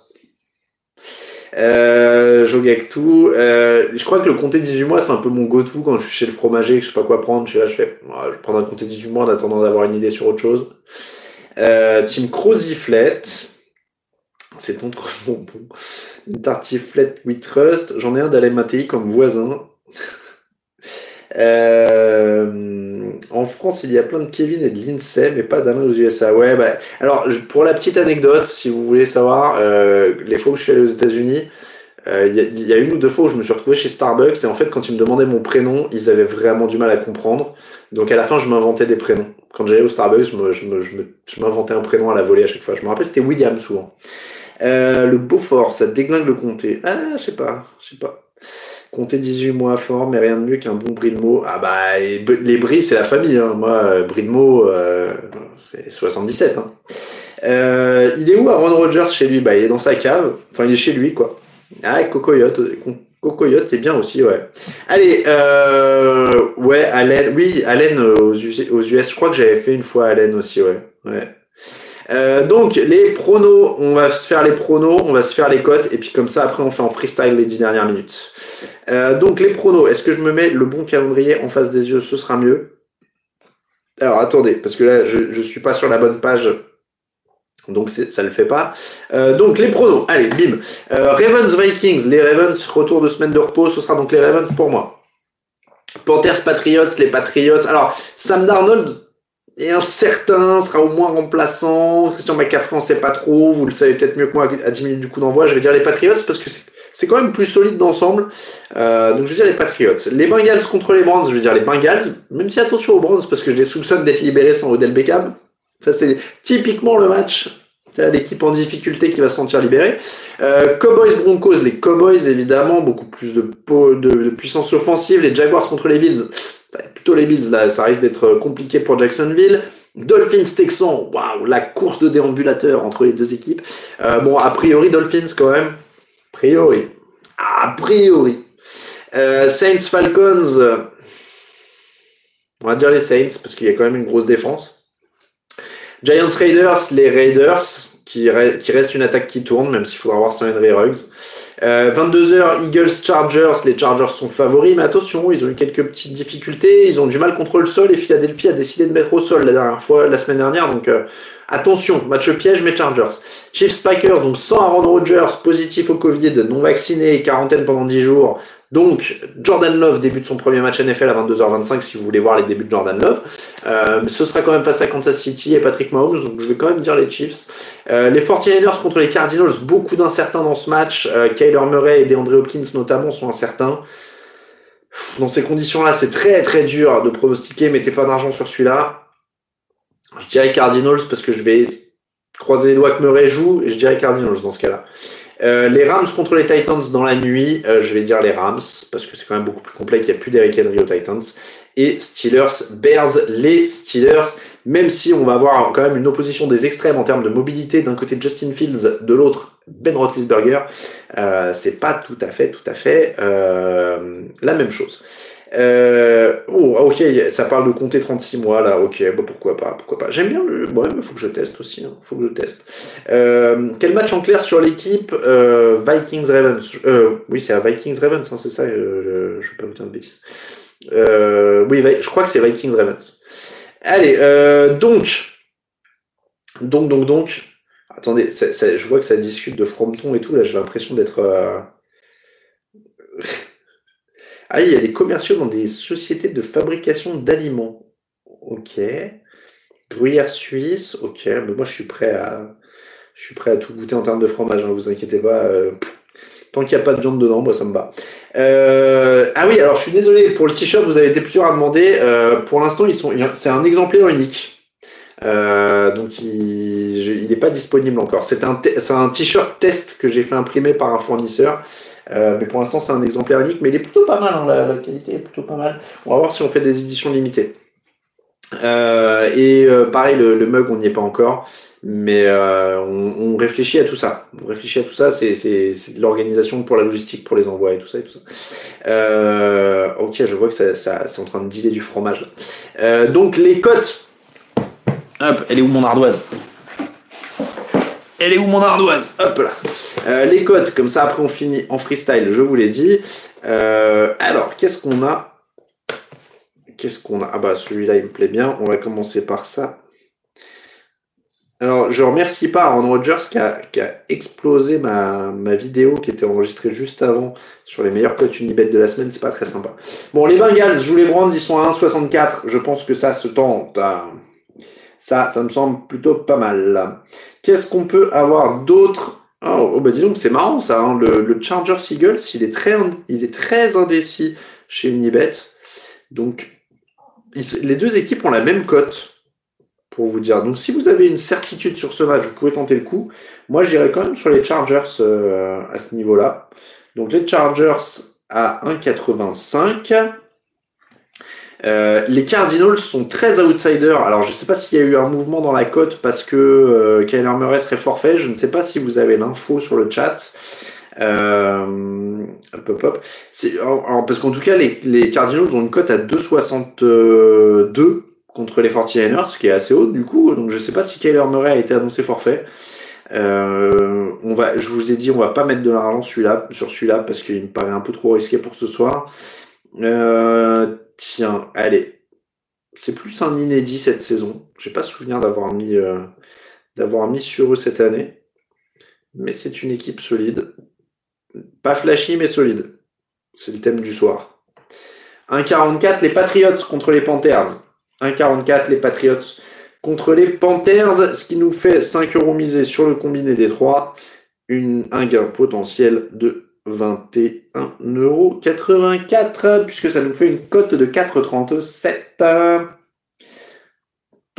Euh, tout. Euh, je crois que le comté 18 mois, c'est un peu mon go-to quand je suis chez le fromager, que je sais pas quoi prendre. Je suis je fais, je vais prendre un comté 18 mois en attendant d'avoir une idée sur autre chose. Euh, team Croziflette. C'est ton trop bon. Une tartiflette with trust. J'en ai un d'Alain comme voisin. Euh, en France, il y a plein de Kevin et de Lindsay, mais pas d'Alain aux USA. Ouais, bah, alors, pour la petite anecdote, si vous voulez savoir, euh, les fois où je suis allé aux États-Unis, euh, il y, a- il y a une ou deux fois où je me suis retrouvé chez Starbucks et en fait, quand ils me demandaient mon prénom, ils avaient vraiment du mal à comprendre. Donc, à la fin, je m'inventais des prénoms. Quand j'allais au Starbucks, je me- je me- je m'inventais un prénom à la volée à chaque fois. Je me rappelle, c'était William souvent. Euh, le Beaufort, ça déglingue le comté. Ah, je sais pas, je sais pas. Comté 18 mois fort, mais rien de mieux qu'un bon mots. Ah bah, les bris, c'est la famille. Hein. Moi, euh, mots, euh, c'est 77. Hein. Euh, il est où Aaron Rodgers chez lui? Bah, il est dans sa cave. Enfin, il est chez lui, quoi. Ah, Cocoyote. Cocoyote, c'est bien aussi, ouais. Allez, euh, ouais, Allen. Oui, Allen euh, aux US. Je crois que j'avais fait une fois Allen aussi, ouais. Ouais. Euh, donc les pronos, on va se faire les pronos, on va se faire les cotes et puis comme ça après on fait en freestyle les 10 dernières minutes. Euh, donc les pronos, est-ce que je me mets le bon calendrier en face des yeux, ce sera mieux. Alors attendez, parce que là je, je suis pas sur la bonne page, donc ça le fait pas. Euh, donc les pronos, allez bim. Ravens Vikings, les Ravens retour de semaine de repos, ce sera donc les Ravens pour moi. Panthers Patriots, les Patriots. Alors Sam Darnold est incertain, sera au moins remplaçant. Christian McCaffrey, on sait pas trop. Vous le savez peut-être mieux que moi à 10 minutes du coup d'envoi. Je vais dire les Patriots parce que c'est- quand même plus solide d'ensemble. Euh, donc je vais dire les Patriots. Les Bengals contre les Browns, je vais dire les Bengals. Même si attention aux Browns parce que je les soupçonne d'être libérés sans Odell Beckham. Ça c'est typiquement le match. L'équipe en difficulté qui va se sentir libérée. Euh, Cowboys Broncos, les Cowboys évidemment, beaucoup plus de puissance offensive. Les Jaguars contre les Bills, plutôt les Bills là, ça risque d'être compliqué pour Jacksonville. Dolphins Texans, waouh, la course de déambulateur entre les deux équipes. Euh, bon, a priori Dolphins quand même, a priori, a priori. Euh, Saints Falcons, on va dire les Saints parce qu'il y a quand même une grosse défense. Giants Raiders, les Raiders, qui, qui reste une attaque qui tourne, même s'il faudra voir sans Henry Ruggs. Euh, 22h, Eagles Chargers, les Chargers sont favoris, mais attention, ils ont eu quelques petites difficultés, ils ont du mal contre le sol et Philadelphie a décidé de mettre au sol la dernière fois, la semaine dernière, donc euh, attention, match piège, mais Chargers. Chiefs Packers, donc sans Aaron Rodgers, positif au Covid, non vacciné, quarantaine pendant 10 jours. Donc, Jordan Love débute son premier match NFL à 22h25 si vous voulez voir les débuts de Jordan Love. Euh, ce sera quand même face à Kansas City et Patrick Mahomes, donc je vais quand même dire les Chiefs. Euh, les 49ers contre les Cardinals, beaucoup d'incertains dans ce match. Euh, Kyler Murray et DeAndre Hopkins notamment sont incertains. Dans ces conditions-là, c'est très très dur de pronostiquer. Mettez pas d'argent sur celui-là. Je dirais Cardinals parce que je vais croiser les doigts que Murray joue et je dirais Cardinals dans ce cas-là. Euh, les Rams contre les Titans dans la nuit, euh, je vais dire les Rams parce que c'est quand même beaucoup plus complet qu'il n'y a plus d'Eric Henry aux Titans. Et Steelers, Bears, les Steelers, même si on va avoir quand même une opposition des extrêmes en termes de mobilité, d'un côté Justin Fields, de l'autre Ben Roethlisberger, euh, c'est pas tout à fait, tout à fait la même chose. Euh, oh, ok, ça parle de compter 36 mois là, ok, bah pourquoi pas, pourquoi pas. J'aime bien le. Ouais, mais faut que je teste aussi, hein, faut que je teste. Euh, quel match en clair sur l'équipe euh, Vikings Ravens? Oui, c'est à Vikings Ravens, hein, c'est ça, je, je vais pas vous dire de bêtises. Oui, je crois que c'est Vikings Ravens. Allez, donc, donc, donc, donc. Attendez, je vois que ça discute de Frompton et tout, là j'ai l'impression d'être. Ah, il y a des commerciaux dans des sociétés de fabrication d'aliments. Ok. Gruyère suisse, ok. Mais moi, je suis prêt à, je suis prêt à tout goûter en termes de fromage. Hein, vous inquiétez pas. euh, Tant qu'il n'y a pas de viande dedans, moi ça me va. Euh, ah oui, alors je suis désolé pour le t-shirt, vous avez été plusieurs à demander. Euh, pour l'instant, ils sont, c'est un exemplaire unique. Donc il n'est pas disponible encore. C'est un, c'est un t-shirt test que j'ai fait imprimer par un fournisseur. Euh, mais pour l'instant, c'est un exemplaire unique, mais il est plutôt pas mal. Hein, la, qualité est plutôt pas mal. On va voir si on fait des éditions limitées. Euh, et euh, pareil, le, mug, on n'y est pas encore, mais on, réfléchit à tout ça. On réfléchit à tout ça. C'est, de l'organisation pour la logistique, pour les envois et tout ça et tout ça. Ok, je vois que ça, c'est en train de dealer du fromage. Donc les cotes. Hop, elle est où mon ardoise? Elle est où mon ardoise Hop là. Euh, les cotes, comme ça après on finit en freestyle, je vous l'ai dit. Euh, alors, qu'est-ce qu'on a Qu'est-ce qu'on a? Ah bah celui-là il me plaît bien. On va commencer par ça. Alors, je remercie pas Aaron Rodgers qui a, explosé ma, vidéo qui était enregistrée juste avant sur les meilleurs cotes Unibet de la semaine. C'est pas très sympa. Bon, les Bengals, je vous les brands, ils sont à 1,64. Je pense que ça se tente. Ça, ça me semble plutôt pas mal. Qu'est-ce qu'on peut avoir d'autre? Oh, oh, bah dis donc, c'est marrant ça. Hein. Le, le, Charger Seagulls, il est très, indécis chez Unibet. Donc, les deux équipes ont la même cote, pour vous dire. Donc, si vous avez une certitude sur ce match, vous pouvez tenter le coup. Moi, j'irais quand même sur les Chargers euh, à ce niveau-là. Donc, les Chargers à 1,85. Euh, les Cardinals sont très outsiders. Alors, je ne sais pas s'il y a eu un mouvement dans la cote parce que euh, Kyler Murray serait forfait. Je ne sais pas si vous avez l'info sur le chat. Euh, hop, hop, parce qu'en tout cas, les, Cardinals ont une cote à 2,62 contre les 49ers, ce qui est assez haut du coup. Donc, je ne sais pas si Kyler Murray a été annoncé forfait. Euh, on va, je vous ai dit, on va pas mettre de l'argent sur celui-là parce qu'il me paraît un peu trop risqué pour ce soir. Euh, Tiens, allez. C'est plus un inédit cette saison. J'ai pas souvenir d'avoir mis, euh, d'avoir mis sur eux cette année. Mais c'est une équipe solide. Pas flashy, mais solide. C'est le thème du soir. 1,44 les Patriots contre les Panthers. 1,44 les Patriots contre les Panthers, ce qui nous fait 5 euros misés sur le combiné des trois. Une, un gain potentiel de 21,84€ puisque ça nous fait une cote de 4,37.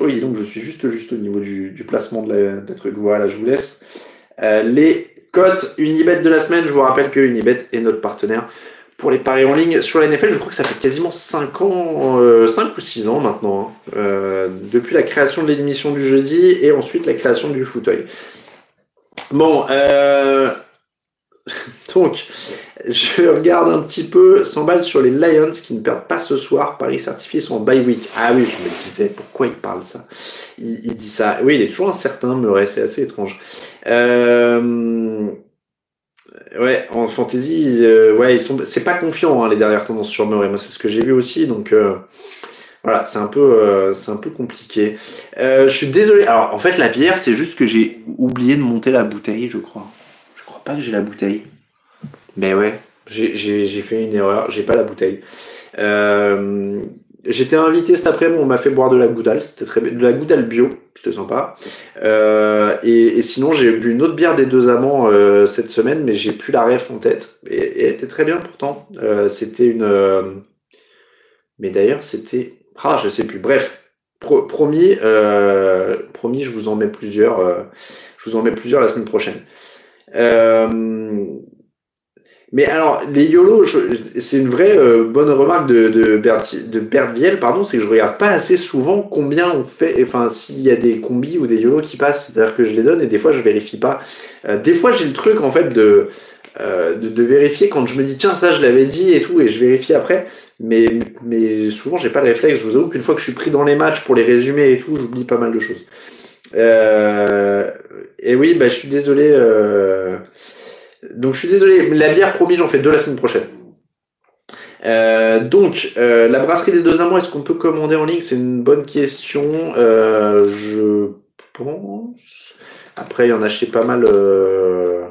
Oui, donc je suis juste, au niveau du, placement de la, truc. Voilà, je vous laisse. Euh, les cotes Unibet de la semaine. Je vous rappelle que Unibet est notre partenaire pour les paris en ligne sur la NFL. Je crois que ça fait quasiment 5 ans, 5 euh, ou 6 ans maintenant, hein. euh, depuis la création de l'émission du jeudi et ensuite la création du fauteuil. Bon, Donc, je regarde un petit peu 100 balles sur les Lions qui ne perdent pas ce soir. Paris certifié sont en bye week. Ah oui, je me disais, pourquoi il parle ça? Il, dit ça. Oui, il est toujours incertain, me c'est assez étrange. Euh... Ouais, en fantasy, euh, ouais, ils sont. C'est pas confiant hein, les dernières tendances sur Murray. Moi, c'est ce que j'ai vu aussi, donc euh, voilà, c'est un peu, c'est un peu compliqué. je suis désolé. Alors, en fait, la bière, c'est juste que j'ai oublié de monter la bouteille, je crois pas que j'ai la bouteille. Mais ouais, j'ai fait une erreur, j'ai pas la bouteille. Euh, J'étais invité cet après-midi, on m'a fait boire de la goudale, c'était très de la goudale bio, c'était sympa. Euh, et, sinon, j'ai bu une autre bière des deux amants euh, cette semaine, mais j'ai plus la ref en tête. Et, elle était très bien pourtant. C'était une. Mais d'ailleurs, c'était. Ah, je sais plus. Bref, promis, promis, je vous en mets plusieurs. je vous en mets plusieurs la semaine prochaine. Mais alors, les YOLO, c'est une vraie euh, bonne remarque de, de, Bert, de Viel, pardon, c'est que je regarde pas assez souvent combien on fait, enfin, s'il y a des combis ou des YOLO qui passent, c'est-à-dire que je les donne et des fois je vérifie pas. Euh, des fois j'ai le truc en fait de, de, de, vérifier quand je me dis tiens, ça je l'avais dit et tout, et je vérifie après. Mais, mais souvent j'ai pas le réflexe. Je vous avoue qu'une fois que je suis pris dans les matchs pour les résumer et tout, j'oublie pas mal de choses. Euh, et oui, bah, je suis désolé. Euh... Donc je suis désolé. La bière, promis, j'en fais deux la semaine prochaine. Euh, donc, euh, la brasserie des deux amants, est-ce qu'on peut commander en ligne? C'est une bonne question. Euh, je pense. Après, il y en a chez pas mal. Euh,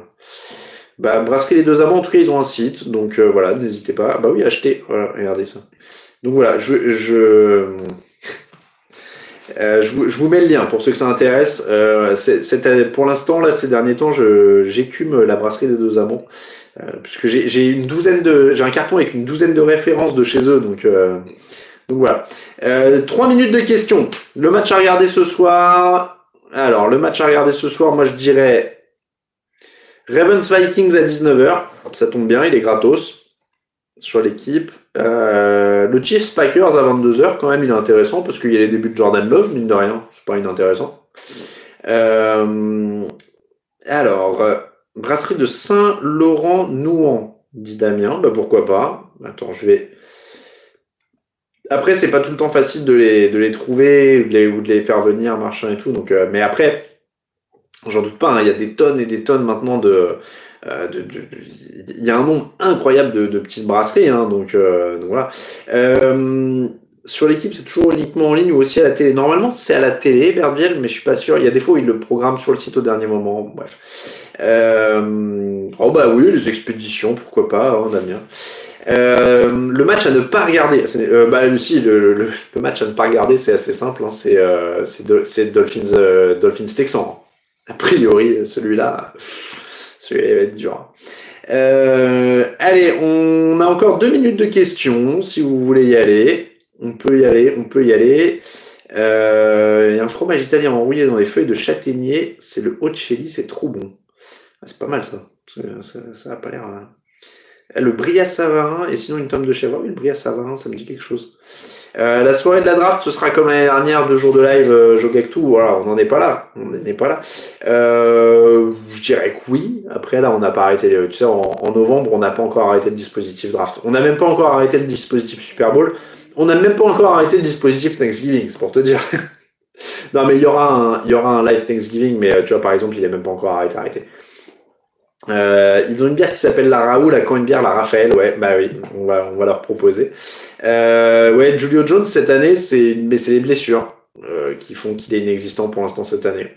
bah, brasserie des deux amants, en tout cas, ils ont un site. Donc voilà, n'hésitez pas. Bah oui, achetez. Voilà, regardez ça. Donc voilà, je, je... Euh, je, vous, je, vous, mets le lien pour ceux que ça intéresse. Euh, pour l'instant, là, ces derniers temps, j'écume la brasserie des deux amants. puisque j'ai une douzaine de, j'ai un carton avec une douzaine de références de chez eux, donc, donc voilà. Trois minutes de questions. Le match à regarder ce soir. Alors, le match à regarder ce soir, moi je dirais Ravens Vikings à 19h. Ça tombe bien, il est gratos sur l'équipe. Euh, le Chiefs Packers à 22h, quand même, il est intéressant parce qu'il y a les débuts de Jordan Love, mine de rien. C'est pas inintéressant. Euh, alors, euh, brasserie de Saint-Laurent-Nouan, dit Damien. Bah pourquoi pas. Attends, je vais. Après, c'est pas tout le temps facile de les, de les trouver ou de les, faire venir, machin et tout. Donc, mais après, j'en doute pas, hein, il y a des tonnes et des tonnes maintenant de il y a un nombre incroyable de, petites brasseries, hein, donc, euh, donc, voilà. Euh, sur l'équipe, c'est toujours uniquement en ligne ou aussi à la télé. Normalement, c'est à la télé, Berbiel, mais je suis pas sûr. Il y a des fois où ils le programment sur le site au dernier moment. Bref. oh bah oui, les expéditions, pourquoi pas, hein, Damien. le match à ne pas regarder, euh, bah aussi le, le, le, match à ne pas regarder, c'est assez simple, hein, c'est euh, Dolphins Dolphins Texans. A priori, celui-là, celui-là va être dur. Euh, allez, on a encore deux minutes de questions, si vous voulez y aller. On peut y aller, on peut y aller. Euh, il y a un fromage italien enrouillé dans les feuilles de châtaignier. C'est le Ocelli, c'est trop bon. Ah, c'est pas mal ça. Ça, ça, a pas l'air. Hein. Le bria savarin et sinon une tome de chèvre. Oui, le bria savarin, ça me dit quelque chose. Euh, la soirée de la draft, ce sera comme l'année dernière, deux jours de live, euh, tout. Voilà, on n'en est pas là. On n'en pas là. Euh, je dirais que oui. Après, là, on n'a pas arrêté. Tu sais, en, novembre, on n'a pas encore arrêté le dispositif draft. On n'a même pas encore arrêté le dispositif Super Bowl. On n'a même pas encore arrêté le dispositif Thanksgiving, c'est pour te dire. non, mais il y aura un, il y aura un live Thanksgiving, mais euh, tu vois, par exemple, il est même pas encore arrêté. Euh, ils ont une bière qui s'appelle la Raoul, quand une bière la Raphaël, ouais, bah oui, on va, on va leur proposer. Euh, ouais, Julio Jones cette année, c'est, mais c'est les blessures euh, qui font qu'il est inexistant pour l'instant cette année.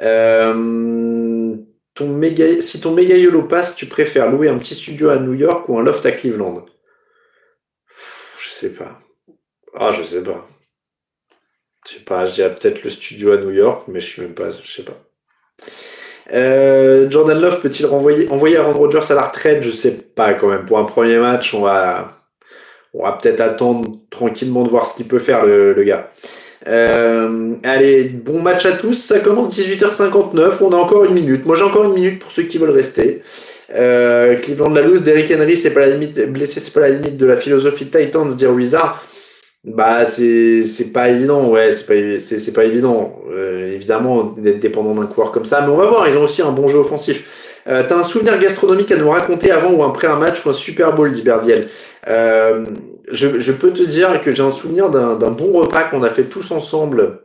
Euh, ton méga, si ton méga YOLO passe, tu préfères louer un petit studio à New York ou un loft à Cleveland? Je sais pas. Ah, je sais pas. Je sais pas, je dirais peut-être le studio à New York, mais je suis même pas, je sais pas. Euh, Jordan Love peut-il renvoyer, envoyer Aaron Rodgers à la retraite? Je sais pas quand même. Pour un premier match, on va, on va peut-être attendre tranquillement de voir ce qu'il peut faire le, gars. Euh, allez, bon match à tous. Ça commence 18h59. On a encore une minute. Moi, j'ai encore une minute pour ceux qui veulent rester. Euh, Cleveland la loose, Derrick Henry, c'est pas la limite, blessé, c'est pas la limite de la philosophie Titans, dire Wizard. Bah c'est c'est pas évident ouais c'est pas c'est c'est pas évident euh, évidemment d'être dépendant d'un coureur comme ça mais on va voir ils ont aussi un bon jeu offensif. Euh, T'as un souvenir gastronomique à nous raconter avant ou après un match ou un Super Bowl dit Berdiel. Euh, je, je peux te dire que j'ai un souvenir d'un bon repas qu'on a fait tous ensemble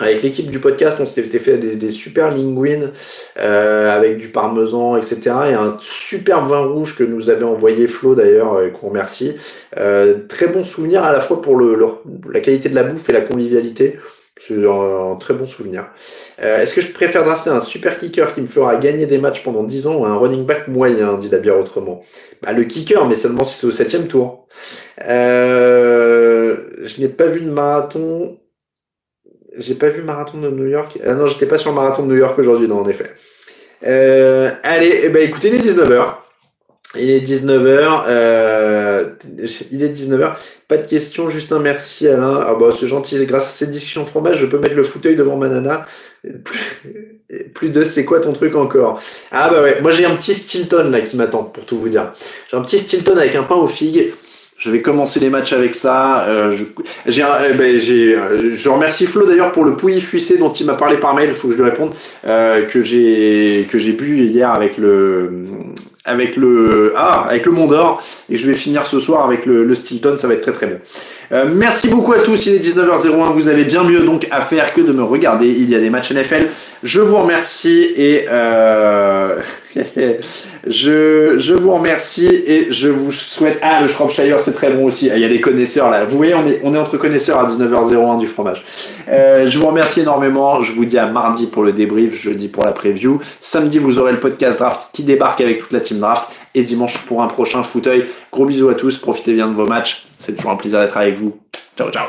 avec l'équipe du podcast, on s'était fait des, des super linguines euh, avec du parmesan, etc. Et un superbe vin rouge que nous avait envoyé Flo d'ailleurs, euh, qu'on remercie. Euh, très bon souvenir à la fois pour le, la qualité de la bouffe et la convivialité. C'est un, très bon souvenir. Euh, Est-ce que je préfère drafter un super kicker qui me fera gagner des matchs pendant 10 ans ou un running back moyen, dit la bière autrement? Bah, Le kicker, mais seulement si c'est au septième tour. Euh, je n'ai pas vu de marathon j'ai pas vu marathon de New York. Ah non, j'étais pas sur marathon de New York aujourd'hui, non, en effet. Euh, allez, eh ben, écoutez, il est 19h. Il est 19h. Euh, il est 19h. Pas de questions, juste un merci Alain. Ah bah c'est gentil. Grâce à cette discussion fromage, je peux mettre le fauteuil devant ma nana. Plus, plus de c'est quoi ton truc encore? Ah bah ouais, moi j'ai un petit Stilton là qui m'attend pour tout vous dire. J'ai un petit Stilton avec un pain aux figues je vais commencer les matchs avec ça. Euh, je, eh ben, euh, je remercie Flo d'ailleurs pour le pouilly fuissé dont il m'a parlé par mail. Il faut que je lui réponde. Euh, que j'ai que j'ai bu hier avec le avec le ah avec le Mont d'Or et je vais finir ce soir avec le, le Stilton. Ça va être très très bon. Euh, merci beaucoup à tous, il est 19h01, vous avez bien mieux donc à faire que de me regarder, il y a des matchs NFL. Je vous remercie et euh... je, je vous remercie et je vous souhaite... Ah, le Shropshire, c'est très bon aussi. Ah, il y a des connaisseurs là. Vous voyez, on est, entre connaisseurs à 19h01 du fromage. Euh, je vous remercie énormément. Je vous dis à mardi pour le débrief, jeudi pour la preview. Samedi, vous aurez le podcast draft qui débarque avec toute la team draft et dimanche pour un prochain fauteuil. Gros bisous à tous, profitez bien de vos matchs. C'est toujours un plaisir d'être avec vous. Ciao, ciao.